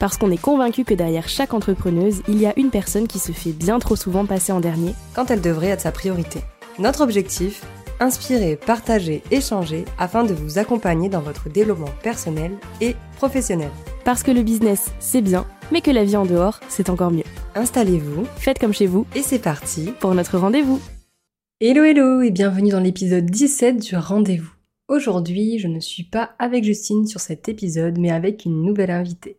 Parce qu'on est convaincu que derrière chaque entrepreneuse, il y a une personne qui se fait bien trop souvent passer en dernier quand elle devrait être sa priorité. Notre objectif Inspirer, partager, échanger afin de vous accompagner dans votre développement personnel et professionnel. Parce que le business, c'est bien, mais que la vie en dehors, c'est encore mieux. Installez-vous, faites comme chez vous, et c'est parti pour notre rendez-vous. Hello hello et bienvenue dans l'épisode 17 du rendez-vous. Aujourd'hui, je ne suis pas avec Justine sur cet épisode, mais avec une nouvelle invitée.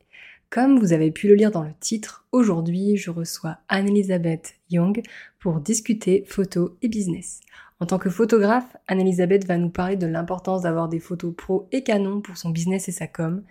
Comme vous avez pu le lire dans le titre, aujourd'hui je reçois Anne-Elisabeth Young pour discuter photo et business. En tant que photographe, Anne-Elisabeth va nous parler de l'importance d'avoir des photos pro et canon pour son business et sa com,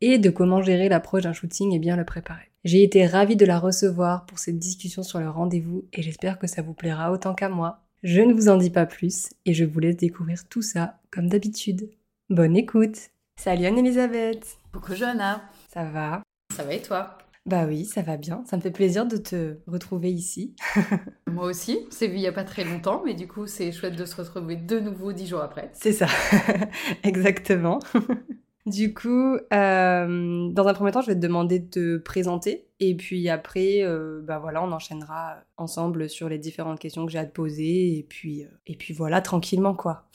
et de comment gérer l'approche d'un shooting et bien le préparer. J'ai été ravie de la recevoir pour cette discussion sur le rendez-vous et j'espère que ça vous plaira autant qu'à moi. Je ne vous en dis pas plus et je vous laisse découvrir tout ça comme d'habitude. Bonne écoute Salut Anne-Elisabeth Coucou Johanna Ça va? Ça va et toi? Bah oui, ça va bien. Ça me fait plaisir de te retrouver ici. Moi aussi. C'est vu il n'y a pas très longtemps, mais du coup, c'est chouette de se retrouver de nouveau dix jours après. C'est ça, exactement. Du coup, euh, dans un premier temps, je vais te demander de te présenter. Et puis après, euh, bah voilà, on enchaînera ensemble sur les différentes questions que j'ai à te poser. Et puis, euh, et puis voilà, tranquillement, quoi.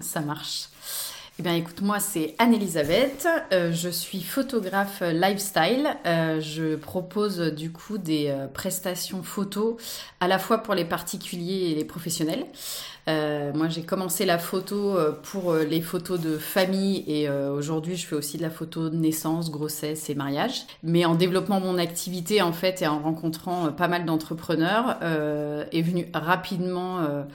Ça marche. Eh bien, écoute, moi, c'est Anne-Elisabeth. Euh, je suis photographe lifestyle. Euh, je propose du coup des euh, prestations photos à la fois pour les particuliers et les professionnels. moi, j'ai commencé la photo pour les photos de famille et aujourd'hui, je fais aussi de la photo de naissance, grossesse et mariage. Mais en développant mon activité, en fait, et en rencontrant pas mal d'entrepreneurs, est venu rapidement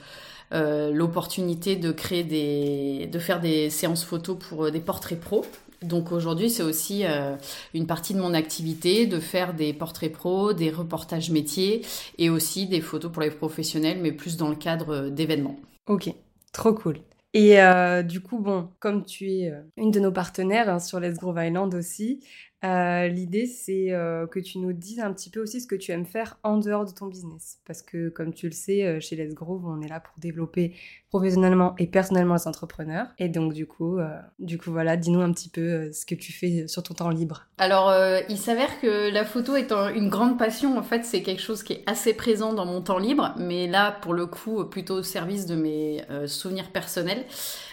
euh, l'opportunité de créer des, de faire des séances photos pour euh, des portraits pro. Donc aujourd'hui, c'est aussi euh, une partie de mon activité de faire des portraits pro, des reportages métiers et aussi des photos pour les professionnels, mais plus dans le cadre d'événements. Ok, trop cool. Et du coup, bon, comme tu es une de nos partenaires hein, sur Let's Grow Island aussi, euh, l'idée, c'est euh, que tu nous dises un petit peu aussi ce que tu aimes faire en dehors de ton business. Parce que, comme tu le sais, euh, chez Let's Grow, on est là pour développer professionnellement et personnellement les entrepreneurs. Et donc, du coup, du coup voilà, dis-nous un petit peu ce que tu fais sur ton temps libre. Alors, il s'avère que la photo est une grande passion. En fait, c'est quelque chose qui est assez présent dans mon temps libre. Mais là, pour le coup, plutôt au service de mes souvenirs personnels.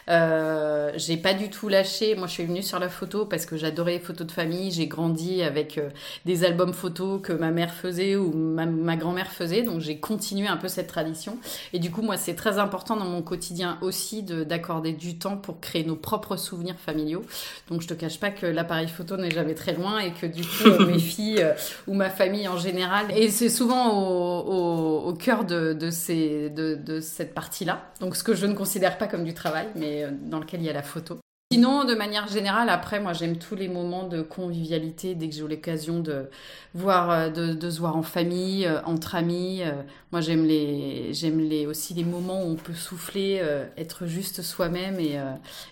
Euh, j'ai pas du tout lâché. Moi, je suis venue sur la photo parce que j'adorais les photos de famille. J'ai grandi avec euh, des albums photos que ma mère faisait ou ma, grand-mère faisait. Donc, j'ai continué un peu cette tradition. Et du coup, moi, c'est très important dans mon quotidien aussi d'accorder du temps pour créer nos propres souvenirs familiaux. Donc, je te cache pas que l'appareil photo n'est jamais très loin et que du coup, euh, mes filles ou ma famille en général, et c'est souvent au, au, cœur de, de, ces, de, de cette partie-là. Donc, ce que je ne considère pas comme du travail, mais euh, dans lequel il y a la photo. Sinon, de manière générale, après, moi, j'aime tous les moments de convivialité dès que j'ai l'occasion de voir, euh, de, se voir en famille, euh, entre amis. moi, j'aime les, j'aime les aussi les moments où on peut souffler, être juste soi-même et,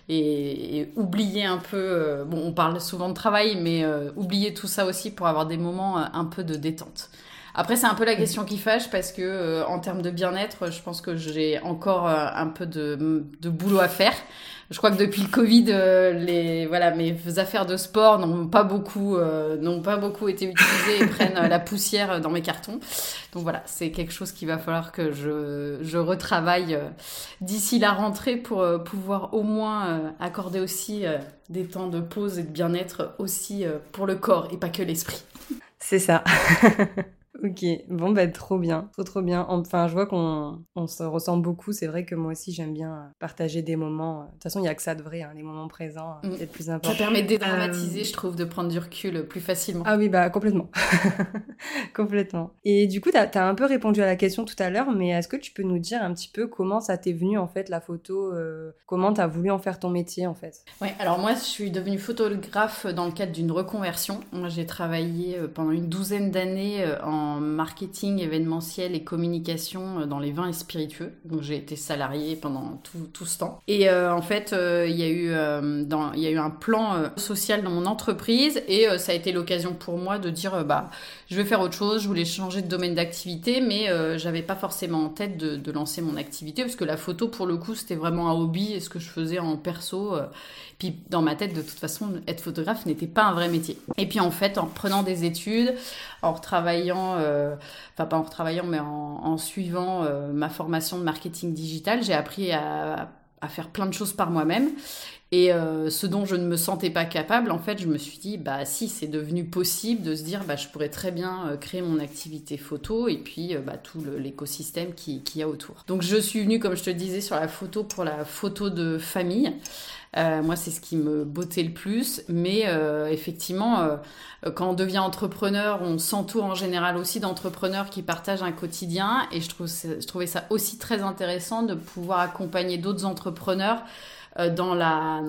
et, oublier un peu. bon, on parle souvent de travail, mais oublier tout ça aussi pour avoir des moments un peu de détente. Après, c'est un peu la question qui fâche parce que, euh, en termes de bien-être, je pense que j'ai encore euh, un peu de, de, boulot à faire. Je crois que depuis le Covid, euh, les, voilà, mes affaires de sport n'ont pas beaucoup, n'ont pas beaucoup été utilisées et prennent la poussière dans mes cartons. Donc voilà, c'est quelque chose qu'il va falloir que je, je retravaille d'ici la rentrée pour pouvoir au moins accorder aussi des temps de pause et de bien-être aussi pour le corps et pas que l'esprit. C'est ça. Ok, bon bah trop bien, trop trop bien. Enfin, je vois qu'on on se ressemble beaucoup. C'est vrai que moi aussi j'aime bien euh, partager des moments. De toute façon, il y a que ça de vrai, hein, les moments présents, euh, mm. c'est le plus important. Ça permet de dédramatiser, euh, je trouve, de prendre du recul plus facilement. Ah oui, bah complètement, complètement. Et du coup, tu as, un peu répondu à la question tout à l'heure, mais est-ce que tu peux nous dire un petit peu comment ça t'est venu en fait la photo, comment tu as voulu en faire ton métier en fait? Oui, alors moi je suis devenue photographe dans le cadre d'une reconversion. Moi j'ai travaillé pendant une douzaine d'années en marketing événementiel et communication dans les vins et spiritueux. Donc j'ai été salariée pendant tout, tout ce temps. Et en fait, il y, a eu, y a eu un plan social dans mon entreprise et ça a été l'occasion pour moi de dire bah je vais faire autre chose, je voulais changer de domaine d'activité, mais j'avais pas forcément en tête de, lancer mon activité parce que la photo pour le coup c'était vraiment un hobby et ce que je faisais en perso. puis dans ma tête de toute façon être photographe n'était pas un vrai métier. Et puis en fait en reprenant des études, en retravaillant, euh, enfin pas en retravaillant, mais en, suivant euh, ma formation de marketing digital, j'ai appris à, faire plein de choses par moi-même. Et euh, ce dont je ne me sentais pas capable, en fait, je me suis dit, bah si, c'est devenu possible de se dire, bah je pourrais très bien créer mon activité photo et puis bah, tout l'écosystème qu'il qui y a autour. Donc je suis venue, comme je te disais, sur la photo pour la photo de famille. Euh, moi, c'est ce qui me bottait le plus. Mais euh, effectivement, euh, quand on devient entrepreneur, on s'entoure en général aussi d'entrepreneurs qui partagent un quotidien. Et je, trouve, je trouvais ça aussi très intéressant de pouvoir accompagner d'autres entrepreneurs dans la,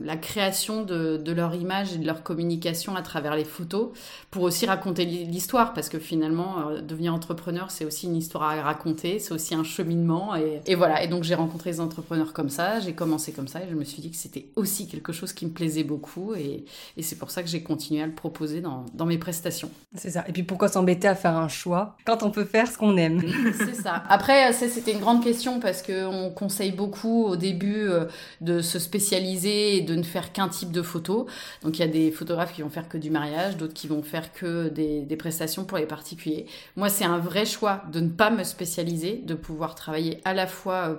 la, création de, de, leur image et de leur communication à travers les photos pour aussi raconter l'histoire. Parce que finalement euh, devenir entrepreneur c'est aussi une histoire à raconter c'est aussi un cheminement. Et, et voilà. Et donc j'ai rencontré des entrepreneurs comme ça j'ai commencé comme ça et je me suis dit que c'était aussi quelque chose qui me plaisait beaucoup. Et, et c'est pour ça que j'ai continué à le proposer dans, dans mes prestations. C'est ça. Et puis pourquoi s'embêter à faire un choix quand on peut faire ce qu'on aime? C'est ça. Après c'était une grande question parce qu'on conseille beaucoup au début euh, de se spécialiser et de ne faire qu'un type de photo. Donc il y a des photographes qui vont faire que du mariage, d'autres qui vont faire que des, prestations pour les particuliers. Moi, c'est un vrai choix de ne pas me spécialiser, de pouvoir travailler à la fois euh,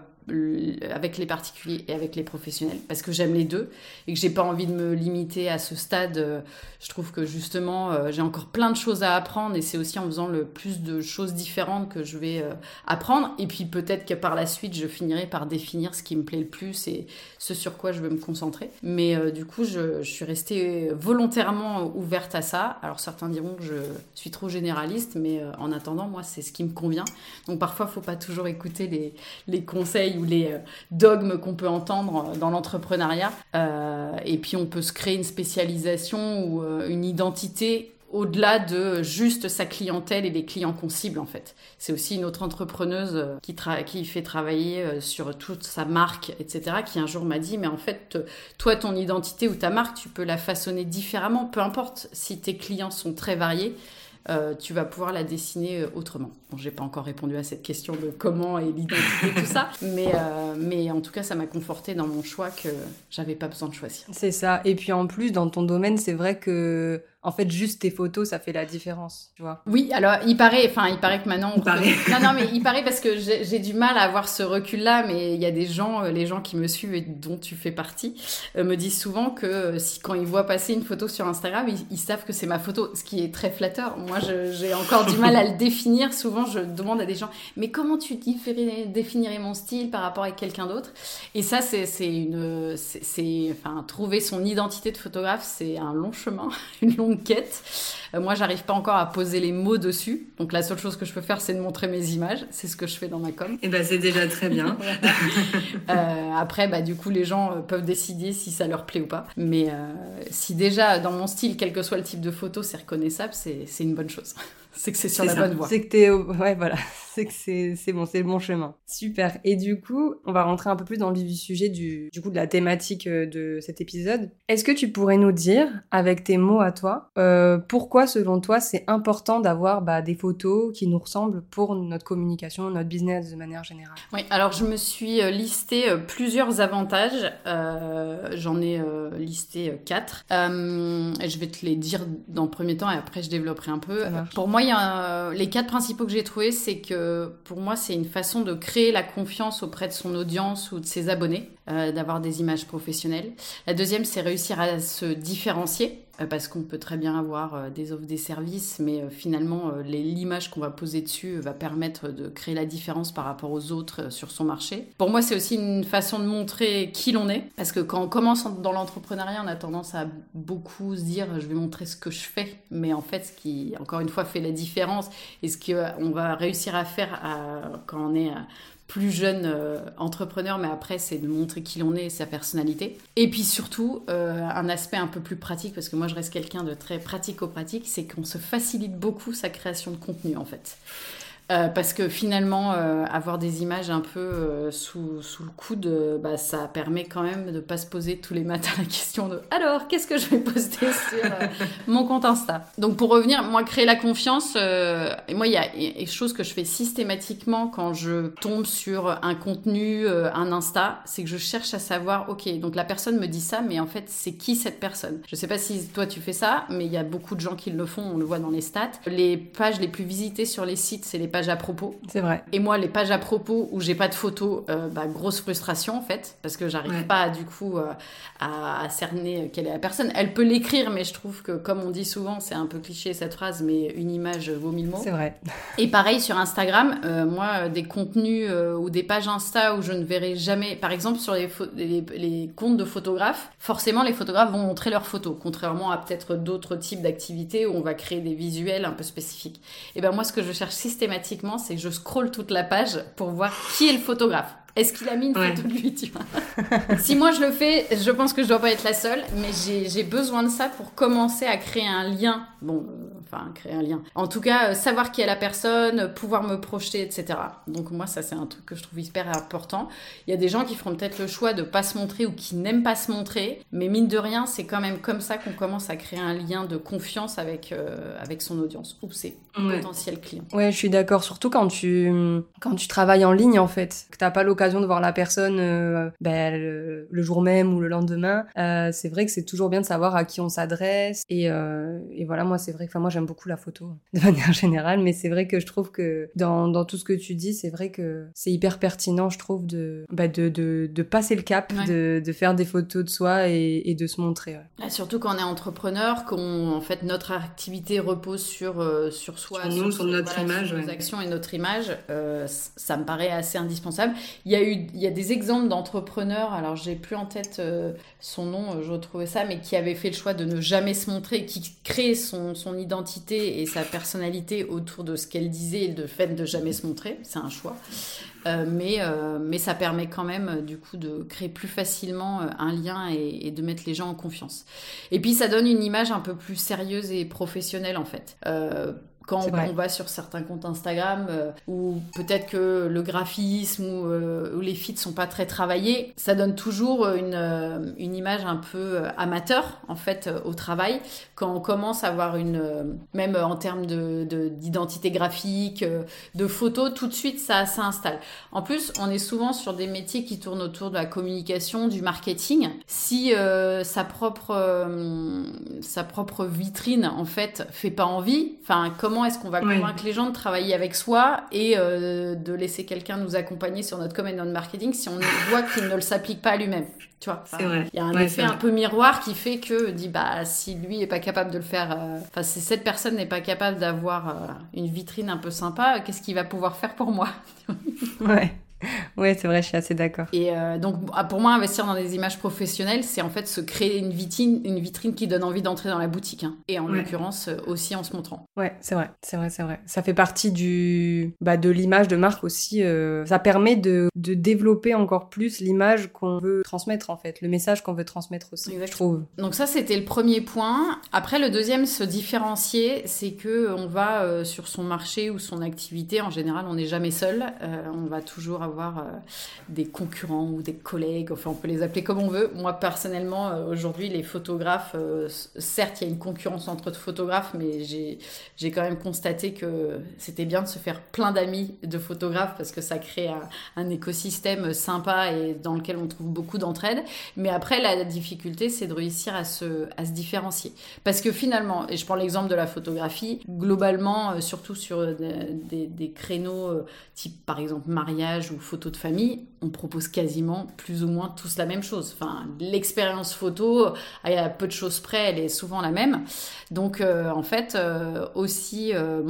avec les particuliers et avec les professionnels parce que j'aime les deux et que j'ai pas envie de me limiter à ce stade. Euh, je trouve que justement euh, j'ai encore plein de choses à apprendre et c'est aussi en faisant le plus de choses différentes que je vais euh, apprendre et puis peut-être que par la suite je finirai par définir ce qui me plaît le plus et ce sur quoi je veux me concentrer. Mais du coup je, suis restée volontairement ouverte à ça. Alors certains diront que je suis trop généraliste mais en attendant moi c'est ce qui me convient. Donc parfois faut pas toujours écouter les conseils ou les euh, dogmes qu'on peut entendre dans l'entrepreneuriat. Euh, et puis on peut se créer une spécialisation ou euh, une identité au-delà de juste sa clientèle et les clients qu'on cible en fait. C'est aussi une autre entrepreneuse qui, qui fait travailler sur toute sa marque, etc., qui un jour m'a dit, mais en fait, toi, ton identité ou ta marque, tu peux la façonner différemment, peu importe si tes clients sont très variés. Euh, tu vas pouvoir la dessiner euh, autrement. Bon, j'ai pas encore répondu à cette question de comment et l'identité, tout ça, mais, euh, mais en tout cas, ça m'a conforté dans mon choix que j'avais pas besoin de choisir. C'est ça. Et puis en plus, dans ton domaine, c'est vrai que en fait, juste tes photos, ça fait la différence, tu vois. Oui, alors il paraît, enfin, il paraît que maintenant. On paraît. non, non, mais il paraît parce que j'ai du mal à avoir ce recul-là, mais il y a des gens, euh, les gens qui me suivent et dont tu fais partie, euh, me disent souvent que euh, si quand ils voient passer une photo sur Instagram, ils, savent que c'est ma photo, ce qui est très flatteur. Moi, j'ai encore du mal à le définir. Souvent, je demande à des gens, mais comment tu définirais mon style par rapport à quelqu'un d'autre? Et ça, c'est une, c'est, enfin, trouver son identité de photographe, c'est un long chemin, une longue quête. Euh, moi, j'arrive pas encore à poser les mots dessus. Donc, la seule chose que je peux faire, c'est de montrer mes images. C'est ce que je fais dans ma com. Et eh ben, c'est déjà très bien. Euh, après, bah, du coup, les gens euh, peuvent décider si ça leur plaît ou pas. Mais si déjà, dans mon style, quel que soit le type de photo, c'est reconnaissable, c'est une bonne chose c'est que c'est sur la bonne voie. C'est que t'es, ouais, voilà, c'est que c'est, c'est bon, c'est le bon chemin. Super. Et du coup, on va rentrer un peu plus dans le vif du sujet du, du coup de la thématique euh, de cet épisode. Est-ce que tu pourrais nous dire, avec tes mots à toi, euh, pourquoi selon toi c'est important d'avoir bah, des photos qui nous ressemblent pour notre communication, notre business de manière générale? Oui. Alors je me suis euh, listé plusieurs avantages. j'en ai listé quatre. je vais te les dire dans le premier temps et après je développerai un peu. Pour moi les quatre principaux que j'ai trouvés, c'est que pour moi, c'est une façon de créer la confiance auprès de son audience ou de ses abonnés, euh, d'avoir des images professionnelles. La deuxième, c'est réussir à se différencier. Euh, parce qu'on peut très bien avoir euh, des offres, des services, mais finalement, l'image qu'on va poser dessus va permettre de créer la différence par rapport aux autres sur son marché. Pour moi, c'est aussi une façon de montrer qui l'on est, parce que quand on commence dans l'entrepreneuriat, on a tendance à beaucoup se dire je vais montrer ce que je fais, mais en fait, ce qui, encore une fois, fait la différence et ce qu'on va réussir à faire quand on est plus jeune entrepreneur, mais après, c'est de montrer qui l'on est et sa personnalité. Et puis surtout, un aspect un peu plus pratique, parce que moi, je reste quelqu'un de très pratico-pratique, c'est qu'on se facilite beaucoup sa création de contenu, en fait. Euh, parce que finalement, euh, avoir des images un peu euh, sous, le coude, bah, ça permet quand même de ne pas se poser tous les matins la question de alors, qu'est-ce que je vais poster sur mon compte Insta? Donc, pour revenir, moi, créer la confiance, moi, il y a une chose que je fais systématiquement quand je tombe sur un contenu, un Insta, c'est que je cherche à savoir, ok, donc la personne me dit ça, mais en fait, c'est qui cette personne? Je sais pas si toi tu fais ça, mais il y a beaucoup de gens qui le font, on le voit dans les stats. Les pages les plus visitées sur les sites, c'est les pages à propos. C'est vrai. Et moi, les pages à propos où j'ai pas de photos, euh, bah, grosse frustration en fait, parce que j'arrive pas du coup euh, à, cerner quelle est la personne. Elle peut l'écrire, mais je trouve que, comme on dit souvent, c'est un peu cliché cette phrase, mais une image vaut mille mots. C'est vrai. Et pareil sur Instagram, euh, moi, des contenus ou des pages Insta où je ne verrai jamais, par exemple sur les, les, les comptes de photographes, forcément les photographes vont montrer leurs photos, contrairement à peut-être d'autres types d'activités où on va créer des visuels un peu spécifiques. Et ben moi, ce que je cherche systématiquement c'est que je scrolle toute la page pour voir qui est le photographe. Est-ce qu'il a mis une photo de lui, tu vois? Si moi je le fais, je pense que je dois pas être la seule, mais j'ai besoin de ça pour commencer à créer un lien. Bon, enfin, créer un lien. En tout cas, euh, savoir qui est la personne, pouvoir me projeter, etc. Donc moi, ça c'est un truc que je trouve hyper important. Il y a des gens qui feront peut-être le choix de pas se montrer ou qui n'aiment pas se montrer, mais mine de rien, c'est quand même comme ça qu'on commence à créer un lien de confiance avec, euh, avec son audience ou ses potentiels clients. Ouais, je suis d'accord. Surtout quand tu, quand tu travailles en ligne, en fait, que t'as pas l'occasion de voir la personne euh, ben, le, jour même ou le lendemain. c'est vrai que c'est toujours bien de savoir à qui on s'adresse. Et, et voilà, moi, c'est vrai que moi, j'aime beaucoup la photo de manière générale, mais c'est vrai que je trouve que dans, dans tout ce que tu dis, c'est vrai que c'est hyper pertinent, je trouve, de, bah de, de, de, passer le cap, de, de, faire des photos de soi et, et de se montrer. Ouais. surtout quand on est entrepreneur, qu'on en fait notre activité repose sur, euh, sur soi, sur, nous, sur, notre image, nos actions et notre image, euh, ça me paraît assez indispensable. Il y a eu il y a des exemples d'entrepreneurs, alors j'ai plus en tête euh, son nom, je retrouvais ça, mais qui avaient fait le choix de ne jamais se montrer, qui créent son, son identité et sa personnalité autour de ce qu'elle disait et le fait de jamais se montrer. C'est un choix. Euh, mais, euh, mais ça permet quand même du coup de créer plus facilement euh, un lien et, de mettre les gens en confiance. Et puis ça donne une image un peu plus sérieuse et professionnelle en fait quand on, va sur certains comptes Instagram euh, où peut-être que le graphisme ou, euh, les feeds sont pas très travaillés, ça donne toujours une, euh, une image un peu amateur en fait au travail. Quand on commence à avoir une, même en termes de, d'identité graphique, de photos, tout de suite ça s'installe. En plus, on est souvent sur des métiers qui tournent autour de la communication, du marketing. Si sa propre sa propre vitrine en fait fait pas envie, enfin comment est-ce qu'on va convaincre les gens de travailler avec soi et euh, de laisser quelqu'un nous accompasser sur notre command marketing si on voit qu'il ne le s'applique pas à lui-même tu vois. Il y a un effet un peu miroir qui fait que dit bah si lui est pas capable de le faire euh, enfin si cette personne n'est pas capable d'avoir euh, une vitrine un peu sympa qu'est-ce qu'il va pouvoir faire pour moi? Ouais Oui, c'est vrai, je suis assez d'accord. Et euh, donc, ah, pour moi, investir dans des images professionnelles, c'est en fait se créer une vitrine, une vitrine qui donne envie d'entrer dans la boutique. Hein. Et en l'occurrence, euh, aussi en se montrant. Ouais, c'est vrai, c'est vrai, c'est vrai. Ça fait partie du, bah, de l'image de marque aussi. Euh, ça permet de, de développer encore plus l'image qu'on veut transmettre, en fait, le message qu'on veut transmettre aussi, je trouve. Donc ça, c'était le premier point. Après, le deuxième, se différencier, c'est que on va sur son marché ou son activité. En général, on n'est jamais seul. on va toujours avoir avoir euh, des concurrents ou des collègues, enfin on peut les appeler comme on veut. Moi personnellement, euh, aujourd'hui, les photographes, euh, certes, il y a une concurrence entre photographes, mais j'ai quand même constaté que c'était bien de se faire plein d'amis de photographes parce que ça crée un, écosystème sympa et dans lequel on trouve beaucoup d'entraide. Mais après, la difficulté, c'est de réussir à se, à se différencier. Parce que finalement, et je prends l'exemple de la photographie, globalement, surtout sur des, des créneaux type par exemple mariage ou photos de famille, on propose quasiment plus ou moins tous la même chose. L'expérience photo, à peu de choses près, elle est souvent la même. Donc, euh, en fait, euh, aussi euh,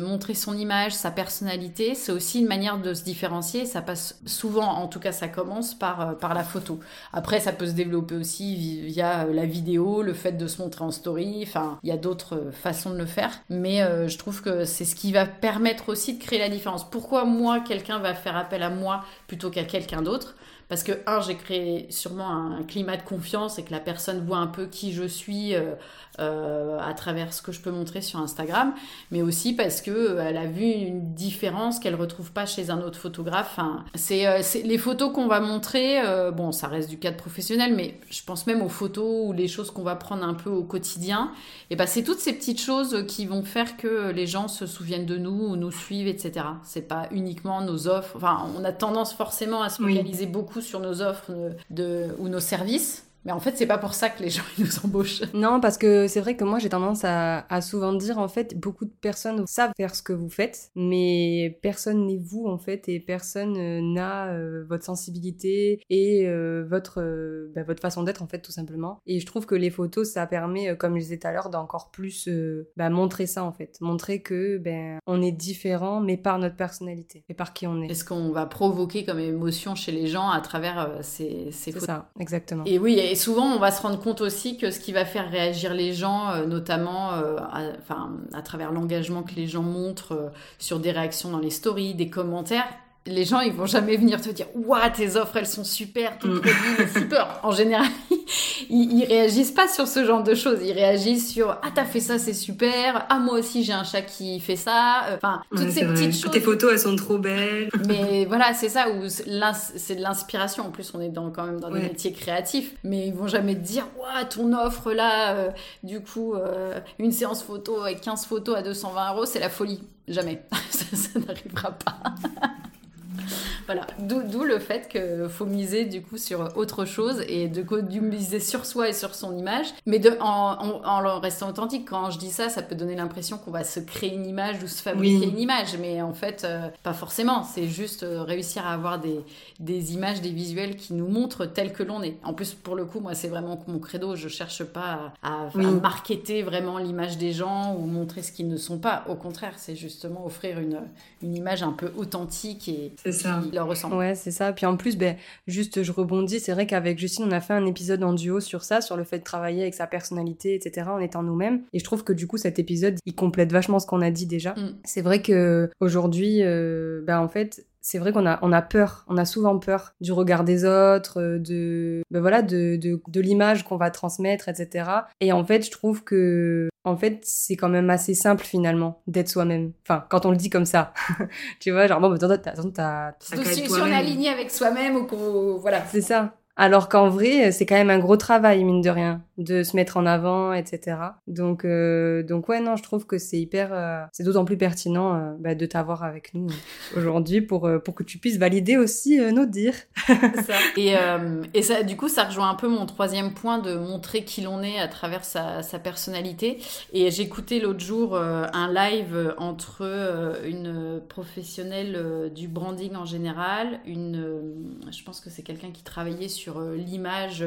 montrer son image, sa personnalité, c'est aussi une manière de se différencier. Ça passe souvent, en tout cas, ça commence par, par la photo. Après, ça peut se développer aussi via la vidéo, le fait de se montrer en story. Enfin, il y a d'autres façons de le faire. Mais je trouve que c'est ce qui va permettre aussi de créer la différence. Pourquoi moi, quelqu'un va faire appel à moi plutôt qu'à quelqu'un d'autre parce que, un, j'ai créé sûrement un climat de confiance et que la personne voit un peu qui je suis euh, euh, à travers ce que je peux montrer sur Instagram, mais aussi parce que euh, elle a vu une différence qu'elle retrouve pas chez un autre photographe. c'est les photos qu'on va montrer, bon, ça reste du cadre professionnel, mais je pense même aux photos ou les choses qu'on va prendre un peu au quotidien. Et ben, c'est toutes ces petites choses qui vont faire que les gens se souviennent de nous ou nous suivent, etc. C'est pas uniquement nos offres. Enfin, on a tendance forcément à se focaliser beaucoup sur nos offres ou nos services. Mais en fait, c'est pas pour ça que les gens ils nous embauchent. Non, parce que c'est vrai que moi j'ai tendance à, souvent dire en fait, beaucoup de personnes savent faire ce que vous faites, mais personne n'est vous en fait et personne euh, n'a euh, votre sensibilité et euh, votre bah, votre façon d'être en fait tout simplement. Et je trouve que les photos ça permet, comme je disais tout à l'heure, d'encore plus bah, montrer ça en fait, montrer que ben on est différent mais par notre personnalité et par qui on est. Est-ce qu'on va provoquer comme émotion chez les gens à travers ces, ces photos? C'est ça, exactement. Et oui, et souvent, on va se rendre compte aussi que ce qui va faire réagir les gens, euh, notamment euh, à, enfin, à travers l'engagement que les gens montrent euh, sur des réactions dans les stories, des commentaires, les gens, ils vont jamais venir te dire Waouh, tes offres, elles sont super, ton mm. produit est super. En général, ils, ils, réagissent pas sur ce genre de choses. Ils réagissent sur Ah, t'as fait ça, c'est super. Ah, moi aussi, j'ai un chat qui fait ça. Enfin, toutes ces petites choses. Tes photos, elles sont trop belles. Mais voilà, c'est ça où c'est de l'inspiration. En plus, on est dans, quand même dans des métiers créatifs. Mais ils vont jamais te dire Waouh, ton offre là, euh, du coup, euh, une séance photo avec 15 photos à 220 euros, c'est la folie. Jamais. ça n'arrivera pas. Voilà, d'où le fait qu'il faut miser du coup sur autre chose et de, de miser sur soi et sur son image, mais de, en, en, restant authentique. Quand je dis ça, ça peut donner l'impression qu'on va se créer une image ou se fabriquer une image, mais en fait, euh, pas forcément. C'est juste euh, réussir à avoir des, des images, des visuels qui nous montrent tel que l'on est. En plus, pour le coup, moi, c'est vraiment mon credo. Je cherche pas à, à, marketer vraiment l'image des gens ou montrer ce qu'ils ne sont pas. Au contraire, c'est justement offrir une, une image un peu authentique et ça. Qui leur ressemble. Ouais, c'est ça. Puis en plus, ben, juste, je rebondis. C'est vrai qu'avec Justine, on a fait un épisode en duo sur ça, sur le fait de travailler avec sa personnalité, etc., en étant nous-mêmes. Et je trouve que du coup, cet épisode, il complète vachement ce qu'on a dit déjà. Mm. C'est vrai que aujourd'hui, euh, ben, en fait, c'est vrai qu'on a, on a peur, on a souvent peur du regard des autres, euh, de, ben voilà, de, de, de l'image qu'on va transmettre, etc. Et en fait, je trouve que, en fait, c'est quand même assez simple finalement d'être soi-même. Enfin, quand on le dit comme ça, tu vois, genre bon, attends, t'as, t'as, si on est aligné avec soi-même ou qu'on, voilà. C'est ça. Alors qu'en vrai, c'est quand même un gros travail, mine de rien, de se mettre en avant, etc. Donc, euh, donc ouais, non, je trouve que c'est hyper, euh, c'est d'autant plus pertinent euh, bah, de t'avoir avec nous aujourd'hui pour pour que tu puisses valider aussi nos dires. ça. Et et ça, du coup, ça rejoint un peu mon troisième point de montrer qui l'on est à travers sa, sa personnalité. Et j'écoutais l'autre jour un live entre une professionnelle du branding en général, une, je pense que c'est quelqu'un qui travaillait sur l'image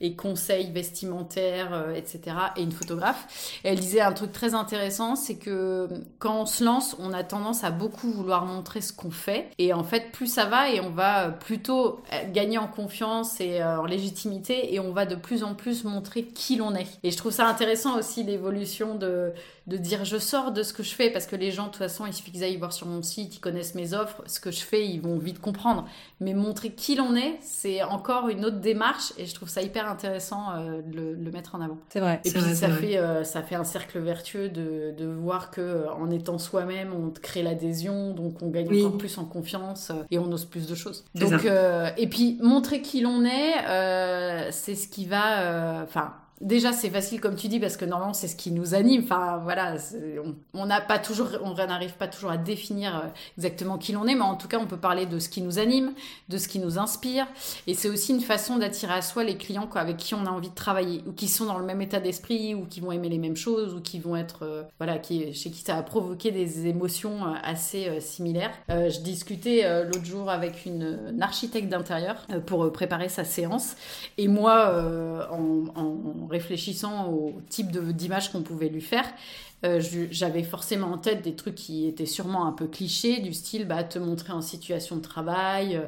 et conseils vestimentaires, euh, etc. et une photographe. elle disait un truc très intéressant, c'est que quand on se lance, on a tendance à beaucoup vouloir montrer ce qu'on fait. Et en fait, plus ça va et on va plutôt gagner en confiance et en légitimité et on va de plus en plus montrer qui l'on est. Et je trouve ça intéressant aussi l'évolution de, de dire je sors de ce que je fais parce que les gens de toute façon il suffit qu'ils aillent voir sur mon site, ils connaissent mes offres, ce que je fais ils vont vite comprendre. Mais montrer qui l'on est, c'est encore une autre démarche et je trouve ça hyper intéressant euh, de, le, mettre en avant. C'est vrai. Et puis ça fait euh, ça fait un cercle vertueux de, de voir que euh, en étant soi-même on crée l'adhésion donc on gagne encore plus en confiance et on ose plus de choses. Donc et puis montrer qui l'on est, c'est ce qui va enfin déjà c'est facile comme tu dis parce que normalement c'est ce qui nous anime. Enfin voilà, on n'a pas toujours, on n'arrive pas toujours à définir euh, exactement qui l'on est, mais en tout cas on peut parler de ce qui nous anime, de ce qui nous inspire, et c'est aussi une façon d'attirer à soi les clients avec qui on a envie de travailler ou qui sont dans le même état d'esprit ou qui vont aimer les mêmes choses ou qui vont être euh, voilà, qui chez qui ça a provoqué des émotions euh, assez similaires. je discutais l'autre jour avec une, architecte d'intérieur pour préparer sa séance, et moi en réfléchissant au type d'image qu'on pouvait lui faire, euh, j'avais forcément en tête des trucs qui étaient sûrement un peu clichés, du style bah, te montrer en situation de travail, euh,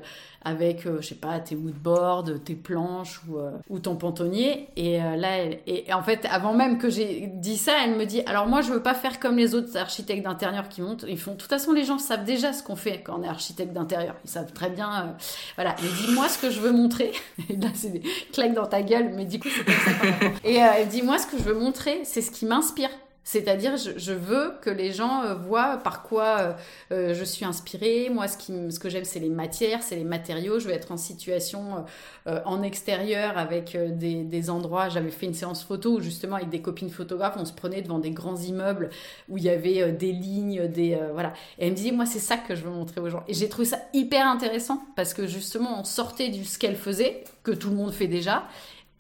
avec, euh, je sais pas, tes moodboards, tes planches ou, ou ton pontonnier. Et là, et, en fait, avant même que j'ai dit ça, elle me dit Alors moi, je veux pas faire comme les autres architectes d'intérieur qui montent. Ils font, de toute façon, les gens savent déjà ce qu'on fait quand on est architecte d'intérieur. Ils savent très bien. voilà. Mais dis-moi ce que je veux montrer. et là, c'est des claques dans ta gueule, mais du coup, c'est comme ça. et elle dit Moi, ce que je veux montrer, c'est ce qui m'inspire. C'est-à-dire, je, veux que les gens euh, voient par quoi euh, euh, je suis inspirée. Moi, ce, que j'aime, c'est les matières, c'est les matériaux. Je veux être en situation en extérieur avec des, endroits. J'avais fait une séance photo où, justement, avec des copines photographes, on se prenait devant des grands immeubles où il y avait des lignes, des. voilà. Et elle me disait, moi, c'est ça que je veux montrer aux gens. Et j'ai trouvé ça hyper intéressant parce que, justement, on sortait du ce qu'elle faisait, que tout le monde fait déjà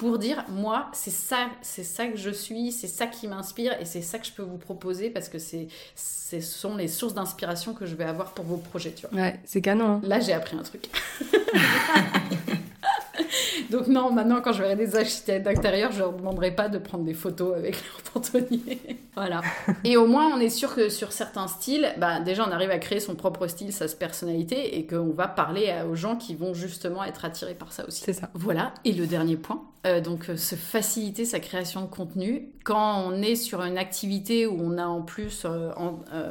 pour dire moi c'est ça c'est ça que je suis c'est ça qui m'inspire et c'est ça que je peux vous proposer parce que c'est ce sont les sources d'inspiration que je vais avoir pour vos projets tu vois ouais c'est canon hein. là j'ai appris un truc Donc non, maintenant quand je verrai des architectes d'intérieur, je leur demanderai pas de prendre des photos avec leur pontonnier. voilà. Et au moins, on est sûr que sur certains styles, bah, déjà on arrive à créer son propre style, sa personnalité, et qu'on va parler aux gens qui vont justement être attirés par ça aussi. C'est ça. Voilà. Et le dernier point, euh, donc euh, se faciliter sa création de contenu quand on est sur une activité où on a en plus, euh,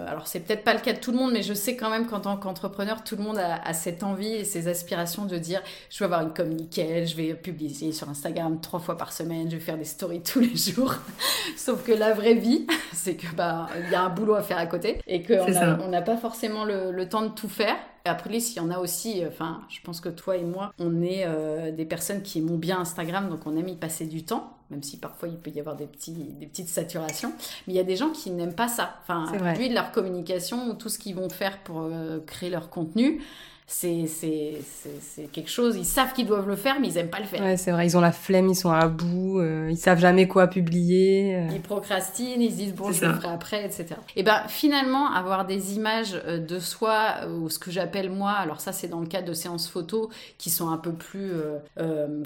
alors c'est peut-être pas le cas de tout le monde, mais je sais quand même qu'en tant qu'entrepreneur, tout le monde a, a, cette envie et ces aspirations de dire je veux avoir une com nickel, je vais publier sur Instagram trois fois par semaine, je vais faire des stories tous les jours. Sauf que la vraie vie, c'est que bah il y a un boulot à faire à côté et qu'on n'a pas forcément le, le temps de tout faire. Après, s'il y en a aussi, enfin, je pense que toi et moi, on est euh, des personnes qui aiment bien Instagram, donc on aime y passer du temps, même si parfois il peut y avoir des, petits, des petites saturations. Mais il y a des gens qui n'aiment pas ça. Enfin, lui, de leur communication, tout ce qu'ils vont faire pour euh, créer leur contenu, c'est quelque chose, ils savent qu'ils doivent le faire, mais ils aiment pas le faire. Ouais, c'est vrai, ils ont la flemme, ils sont à bout, euh, ils savent jamais quoi publier. Euh. Ils procrastinent, ils se disent bon, je le ferai après, etc. Et ben finalement, avoir des images euh, de soi, ou ce que j'appelle moi, alors ça c'est dans le cadre de séances photos qui sont un peu plus,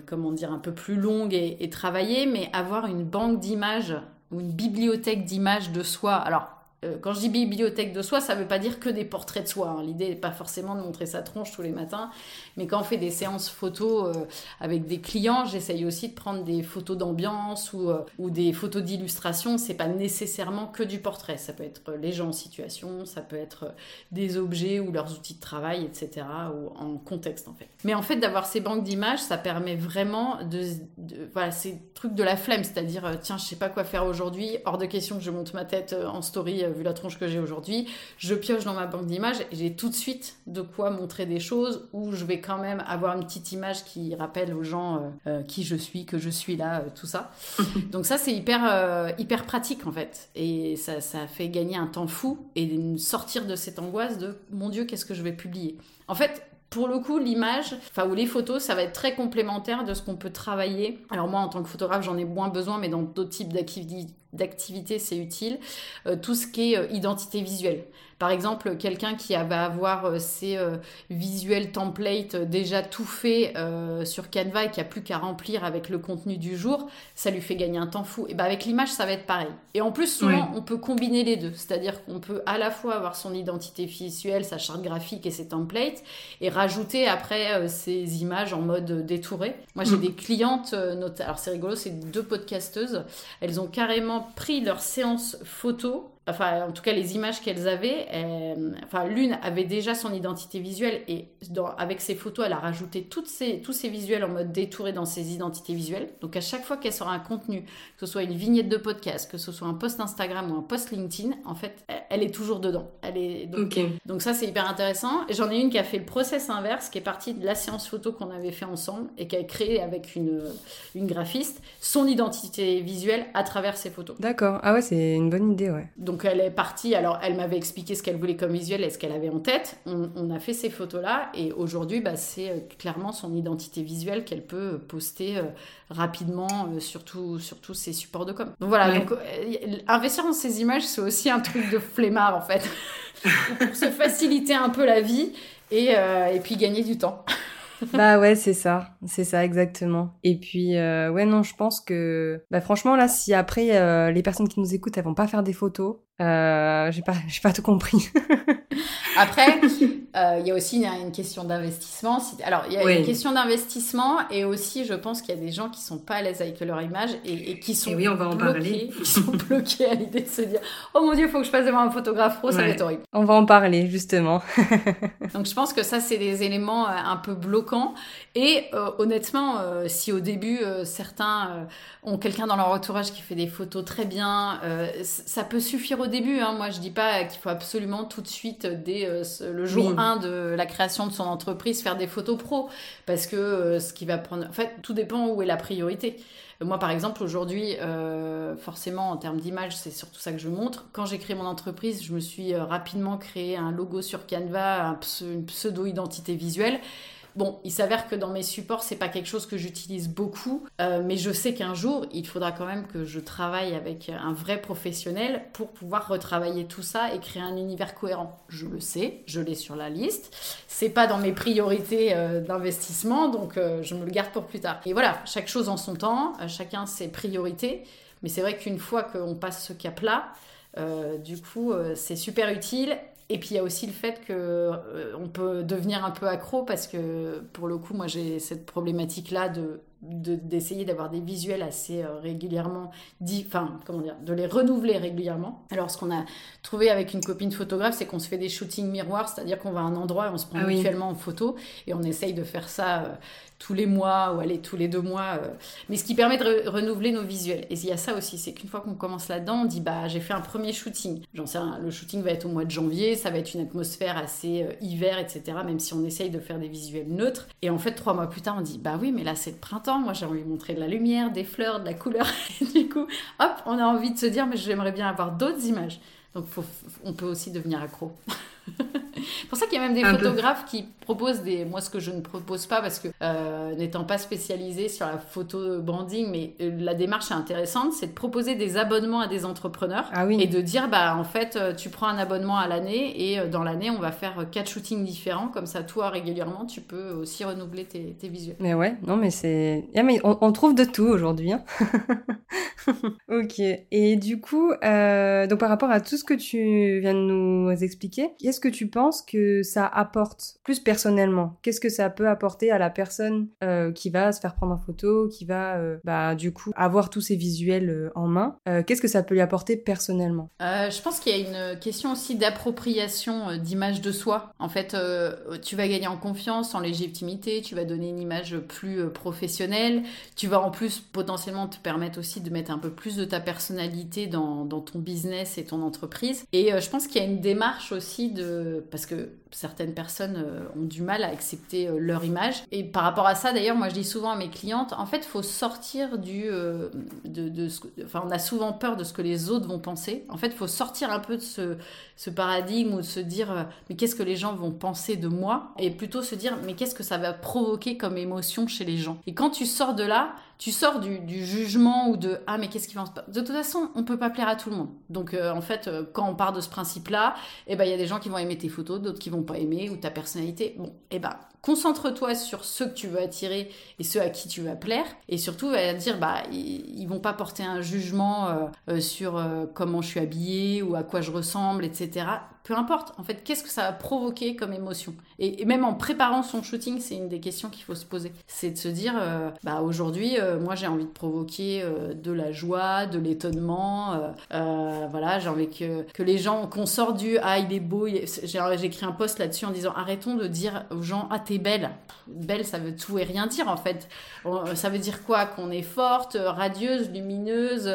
comment dire, un peu plus longues et, et travaillées, mais avoir une banque d'images ou une bibliothèque d'images de soi. Alors euh, quand je dis bibliothèque de soi, ça ne veut pas dire que des portraits de soi. Hein. L'idée n'est pas forcément de montrer sa tronche tous les matins, mais quand on fait des séances photos euh, avec des clients, j'essaye aussi de prendre des photos d'ambiance ou, euh, ou, des photos d'illustration. C'est pas nécessairement que du portrait. Ça peut être les gens en situation, ça peut être des objets ou leurs outils de travail, etc. ou en contexte en fait. Mais en fait, d'avoir ces banques d'images, ça permet vraiment de, voilà, ces trucs de la flemme, c'est-à-dire tiens, je sais pas quoi faire aujourd'hui, hors de question que je monte ma tête en story vu la tronche que j'ai aujourd'hui, je pioche dans ma banque d'images et j'ai tout de suite de quoi montrer des choses où je vais quand même avoir une petite image qui rappelle aux gens euh, euh, qui je suis, que je suis là, euh, tout ça. Donc ça, c'est hyper, hyper pratique en fait. Et ça, ça fait gagner un temps fou et sortir de cette angoisse de mon Dieu, qu'est-ce que je vais publier? En fait, pour le coup, l'image, enfin, ou les photos, ça va être très complémentaire de ce qu'on peut travailler. Alors, moi, en tant que photographe, j'en ai moins besoin, mais dans d'autres types d'activités, c'est utile. tout ce qui est identité visuelle. Par exemple, quelqu'un qui va avoir euh, ses euh, visuels templates euh, déjà tout fait sur Canva et qui a plus qu'à remplir avec le contenu du jour, ça lui fait gagner un temps fou. Et ben avec l'image, ça va être pareil. Et en plus, souvent, on peut combiner les deux. C'est-à-dire qu'on peut à la fois avoir son identité visuelle, sa charte graphique et ses templates, et rajouter après ses images en mode détouré. Moi, j'ai mm. des clientes, alors c'est rigolo, c'est deux podcasteuses. Elles ont carrément pris leur séance photo enfin en tout cas les images qu'elles avaient, enfin l'une avait déjà son identité visuelle et avec ses photos, elle a rajouté toutes ces, tous ces visuels en mode détouré dans ses identités visuelles. Donc à chaque fois qu'elle sort un contenu, que ce soit une vignette de podcast, que ce soit un post Instagram ou un post LinkedIn, en fait, elle est toujours dedans. Elle est donc, donc ça c'est hyper intéressant. J'en ai une qui a fait le process inverse, qui est partie de la séance photo qu'on avait fait ensemble et qui a créé avec une, une graphiste son identité visuelle à travers ses photos. D'accord. Ah ouais, c'est une bonne idée, ouais. Donc elle est partie, alors elle m'avait expliqué ce qu'elle voulait comme visuel et ce qu'elle avait en tête. On, a fait ces photos-là et aujourd'hui, bah, c'est euh, clairement son identité visuelle qu'elle peut poster euh, rapidement euh, sur, sur tous ces supports de com. Donc voilà, donc, investir dans ces images, c'est aussi un truc de flemmard en fait. Pour se faciliter un peu la vie et, et puis gagner du temps. bah ouais, c'est ça, c'est ça exactement. Et puis euh, ouais non, je pense que bah franchement là, si après euh, les personnes qui nous écoutent, elles vont pas faire des photos, euh, j'ai pas, j'ai pas tout compris. Après, euh, il y a aussi une, question d'investissement. Alors, il y a une question d'investissement et aussi, je pense qu'il y a des gens qui sont pas à l'aise avec leur image et, qui sont oui, on va en bloqués, parler. qui sont bloqués à l'idée de se dire, oh mon dieu, il faut que je passe devant un photographe pro, ça va être horrible. On va en parler justement. Donc, je pense que ça, c'est des éléments euh, un peu bloquants. Et euh, honnêtement, si au début certains ont quelqu'un dans leur entourage qui fait des photos très bien, ça peut suffire au début. Hein. Moi, je dis pas qu'il faut absolument tout de suite dès euh, le jour 1 de la création de son entreprise faire des photos pro parce que euh, ce qui va prendre en fait tout dépend où est la priorité moi par exemple aujourd'hui euh, forcément en termes d'image c'est surtout ça que je montre quand j'ai créé mon entreprise je me suis rapidement créé un logo sur Canva une pseudo identité visuelle Bon, il s'avère que dans mes supports, c'est pas quelque chose que j'utilise beaucoup, euh, mais je sais qu'un jour, il faudra quand même que je travaille avec un vrai professionnel pour pouvoir retravailler tout ça et créer un univers cohérent. Je le sais, je l'ai sur la liste. C'est pas dans mes priorités euh, d'investissement, donc euh, je me le garde pour plus tard. Et voilà, chaque chose en son temps, chacun ses priorités. Mais c'est vrai qu'une fois qu'on passe ce cap-là, du coup, c'est super utile et puis il y a aussi le fait que euh, on peut devenir un peu accro parce que pour le coup, moi j'ai cette problématique là de d'essayer d'avoir des visuels assez euh, régulièrement, enfin, comment dire, de les renouveler régulièrement. Alors, ce qu'on a trouvé avec une copine photographe, c'est qu'on se fait des shootings miroirs, c'est-à-dire qu'on va à un endroit et on se prend ah mutuellement en photo, et on essaye de faire ça euh, tous les mois ou aller tous les deux mois, euh. mais ce qui permet de renouveler nos visuels. Et il y a ça aussi, c'est qu'une fois qu'on commence là-dedans, on dit, bah, j'ai fait un premier shooting. J'en sais rien, le shooting va être au mois de janvier, ça va être une atmosphère assez hiver, etc., même si on essaye de faire des visuels neutres. Et en fait, trois mois plus tard, on dit, bah oui, mais là, c'est le printemps moi, j'ai envie de montrer de la lumière, des fleurs, de la couleur. Et du coup, hop, on a envie de se dire, mais j'aimerais bien avoir d'autres images. Donc, on peut aussi devenir accro. C'est pour ça qu'il y a même des photographes qui proposent des. Moi, ce que je ne propose pas, parce que euh, n'étant pas spécialisée sur la photo branding, mais euh, la démarche est intéressante, c'est de proposer des abonnements à des entrepreneurs ah oui. et de dire, bah, en fait, euh, tu prends un abonnement à l'année et dans l'année, on va faire quatre shootings différents. Comme ça, toi, régulièrement, tu peux aussi renouveler tes, visuels. Mais ouais, non, mais c'est. Mais on, trouve de tout aujourd'hui. Hein. ok. Et du coup, donc par rapport à tout ce que tu viens de nous expliquer, qu'est-ce que tu penses que ça apporte plus personnellement? Qu'est-ce que ça peut apporter à la personne euh, qui va se faire prendre en photo, qui va euh, bah, du coup avoir tous ces visuels euh, en main? Qu'est-ce que ça peut lui apporter personnellement? Je pense qu'il y a une question aussi d'appropriation d'image de soi. En fait, tu vas gagner en confiance, en légitimité, tu vas donner une image plus professionnelle, tu vas en plus potentiellement te permettre aussi de mettre un peu plus de ta personnalité dans, dans ton business et ton entreprise. Et je pense qu'il y a une démarche aussi de parce que certaines personnes euh, ont du mal à accepter euh, leur image. Et par rapport à ça, d'ailleurs, moi je dis souvent à mes clientes, en fait, il faut sortir du... Euh, de, enfin, on a souvent peur de ce que les autres vont penser. En fait, il faut sortir un peu de ce, ce paradigme ou de se dire, mais qu'est-ce que les gens vont penser de moi? Et plutôt se dire, mais qu'est-ce que ça va provoquer comme émotion chez les gens? Et quand tu sors de là, tu sors du, jugement ou de ah mais qu'est-ce qu'ils pensent? De toute façon on peut pas plaire à tout le monde donc en fait quand on part de ce principe là eh ben il y a des gens qui vont aimer tes photos d'autres qui vont pas aimer ou ta personnalité. Bon, eh ben concentre-toi sur ceux que tu veux attirer et ceux à qui tu vas plaire. Et surtout, va dire, bah, ils, vont pas porter un jugement euh, euh, sur euh, comment je suis habillée ou à quoi je ressemble, etc peu importe, en fait, qu'est-ce que ça va provoquer comme émotion? Et, même en préparant son shooting, c'est une des questions qu'il faut se poser. C'est de se dire, bah aujourd'hui, moi j'ai envie de provoquer de la joie, de l'étonnement, voilà, j'ai envie que, que les gens, qu'on sorte du ah il est beau, j'ai écrit un post là-dessus en disant arrêtons de dire aux gens ah t'es belle, belle ça veut tout et rien dire en fait. Ça veut dire quoi? Qu'on est forte, radieuse, lumineuse,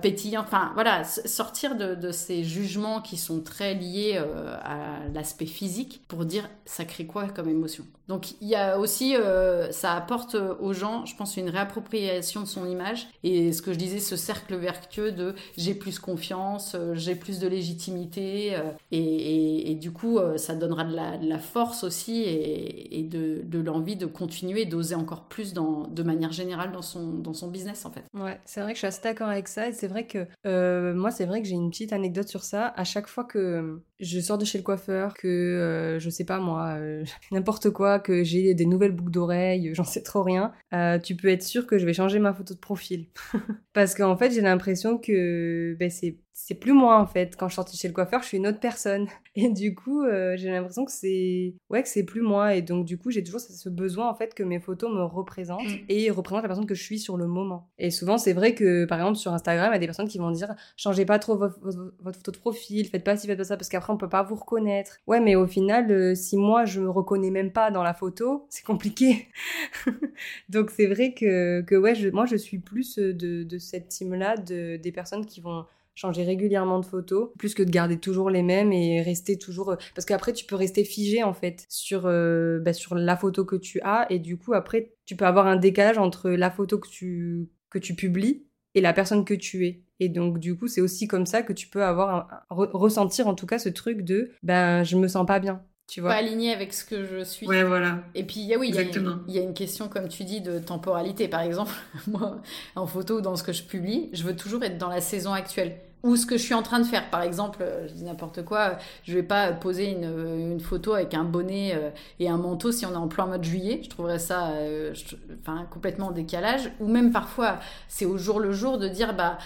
pétillante, enfin voilà, sortir de, de ces jugements qui sont très lié euh, à l'aspect physique pour dire ça crée quoi comme émotion? Donc il y a aussi, euh, ça apporte aux gens, je pense, une réappropriation de son image et ce que je disais, ce cercle vertueux de j'ai plus confiance, euh, j'ai plus de légitimité et, du coup ça donnera de la, force aussi et, de, de l'envie de continuer, d'oser encore plus dans, de manière générale dans son, dans son business en fait. Ouais, c'est vrai que je suis assez d'accord avec ça et c'est vrai que moi c'est vrai que j'ai une petite anecdote sur ça. À chaque fois que je sors de chez le coiffeur, que euh, je sais pas moi, euh, n'importe quoi, que j'ai des nouvelles boucles d'oreilles, j'en sais trop rien, euh, tu peux être sûr que je vais changer ma photo de profil. Parce qu'en fait, j'ai l'impression que ben, c'est c'est plus moi en fait. Quand je sortie chez le coiffeur, je suis une autre personne. Et du coup, euh, j'ai l'impression que c'est ouais que c'est plus moi. Et donc du coup, j'ai toujours ce besoin en fait que mes photos me représentent mm. et représentent la personne que je suis sur le moment. Et souvent, c'est vrai que par exemple sur Instagram, il y a des personnes qui vont dire changez pas trop votre, photo de profil, faites pas ci, faites pas ça, parce qu'après on peut pas vous reconnaître. Ouais, mais au final, euh, si moi je me reconnais même pas dans la photo, c'est compliqué. donc c'est vrai que que ouais, moi je suis plus de, de cette team là de des personnes qui vont changer régulièrement de photos, plus que de garder toujours les mêmes et rester toujours... Euh, parce qu'après, tu peux rester figé, en fait, sur, euh, bah, sur la photo que tu as, et du coup, après, tu peux avoir un décalage entre la photo que tu, que tu publies et la personne que tu es. Et donc, du coup, c'est aussi comme ça que tu peux avoir ressentir, en tout cas, ce truc de, ben, je me sens pas bien tu vois. Pas aligné avec ce que je suis. Ouais, voilà. Et puis, oui, il y, y, a une question, comme tu dis, de temporalité. Par exemple, moi, en photo, dans ce que je publie, je veux toujours être dans la saison actuelle ou ce que je suis en train de faire. Par exemple, euh, je dis n'importe quoi, je vais pas poser une, une, photo avec un bonnet euh, et un manteau si on est en plein mode juillet. Je trouverais ça euh, complètement en décalage. Ou même parfois, c'est au jour le jour de dire, bah,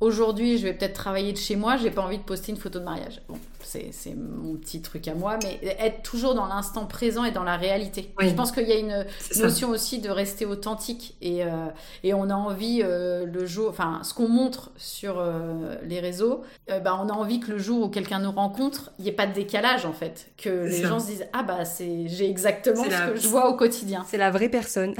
aujourd'hui, je vais peut-être travailler de chez moi, j'ai pas envie de poster une photo de mariage. C'est mon petit truc à moi, mais être toujours dans l'instant présent et dans la réalité. Je pense qu'il y a une notion aussi de rester authentique et, euh, et on a envie euh, le jour, enfin ce qu'on montre sur euh, les réseaux, bah, on a envie que le jour où quelqu'un nous rencontre, il n'y ait pas de décalage en fait, que les gens se disent ah bah c'est j'ai exactement ce que je vois au quotidien. C'est la vraie personne.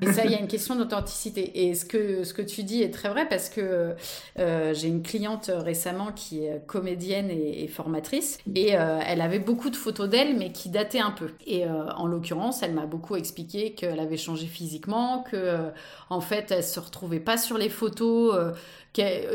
et ça, il y a une question d'authenticité. Et ce que ce que tu dis est très vrai parce que j'ai une cliente récemment qui est comédienne et, et formatrice et euh, elle avait beaucoup de photos d'elle mais qui dataient un peu. Et euh, en l'occurrence, elle m'a beaucoup expliqué qu'elle avait changé physiquement, que euh, en fait elle se retrouvait pas sur les photos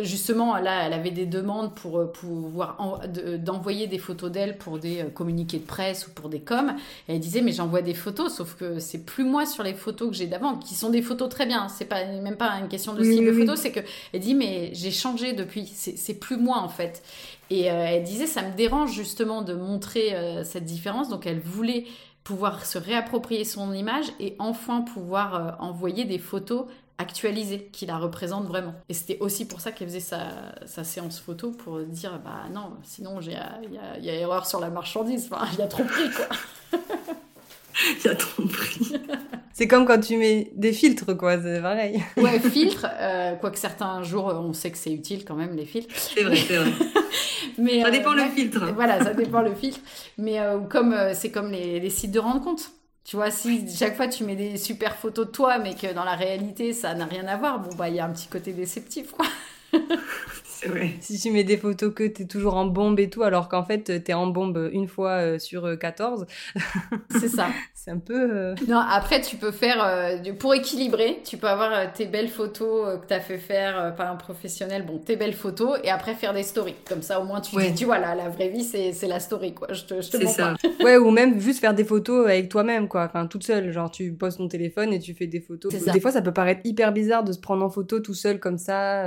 justement, là, elle avait des demandes pour euh, pouvoir d'envoyer des photos d'elle pour des euh, communiqués de presse ou pour des coms. Et elle disait, mais j'envoie des photos, sauf que c'est plus moi sur les photos que j'ai d'avant, qui sont des photos très bien. C'est pas même pas une question de style de photo, c'est que elle dit, mais j'ai changé depuis. C'est plus moi en fait. Et euh, elle disait, ça me dérange justement de montrer cette différence. Donc elle voulait pouvoir se réapproprier son image et enfin pouvoir envoyer des photos actualisée, qui la représente vraiment. Et c'était aussi pour ça qu'elle faisait sa, sa, séance photo, pour dire, bah non, sinon il y a, y a, erreur sur la marchandise, enfin, il y a trop pris, quoi. Il y a trop pris. c'est comme quand tu mets des filtres, quoi, c'est pareil. ouais, filtres, euh, quoique certains jours, on sait que c'est utile quand même, les filtres. C'est vrai, c'est vrai. Mais, ça dépend le filtre. Voilà, ça dépend le filtre. Mais euh, comme euh, c'est comme les, les sites de rencontres. Tu vois, si chaque fois tu mets des super photos de toi, mais que dans la réalité ça n'a rien à voir, bon bah il y a un petit côté déceptif quoi. Si tu mets des photos que t'es toujours en bombe et tout, alors qu'en fait t'es en bombe une fois euh, sur 14. Euh, c'est ça. c'est un peu. Euh, non, après tu peux faire. pour équilibrer, tu peux avoir tes belles photos que t'as fait faire par un professionnel, bon, tes belles photos, et après faire des stories. Comme ça au moins tu dis, tu vois, là, la vraie vie c'est la story, quoi. Je te, je te ça. ouais, ou même juste faire des photos avec toi-même, quoi. Enfin, toute seule. Genre tu poses ton téléphone et tu fais des photos. Des fois ça peut paraître hyper bizarre de se prendre en photo tout seul comme ça.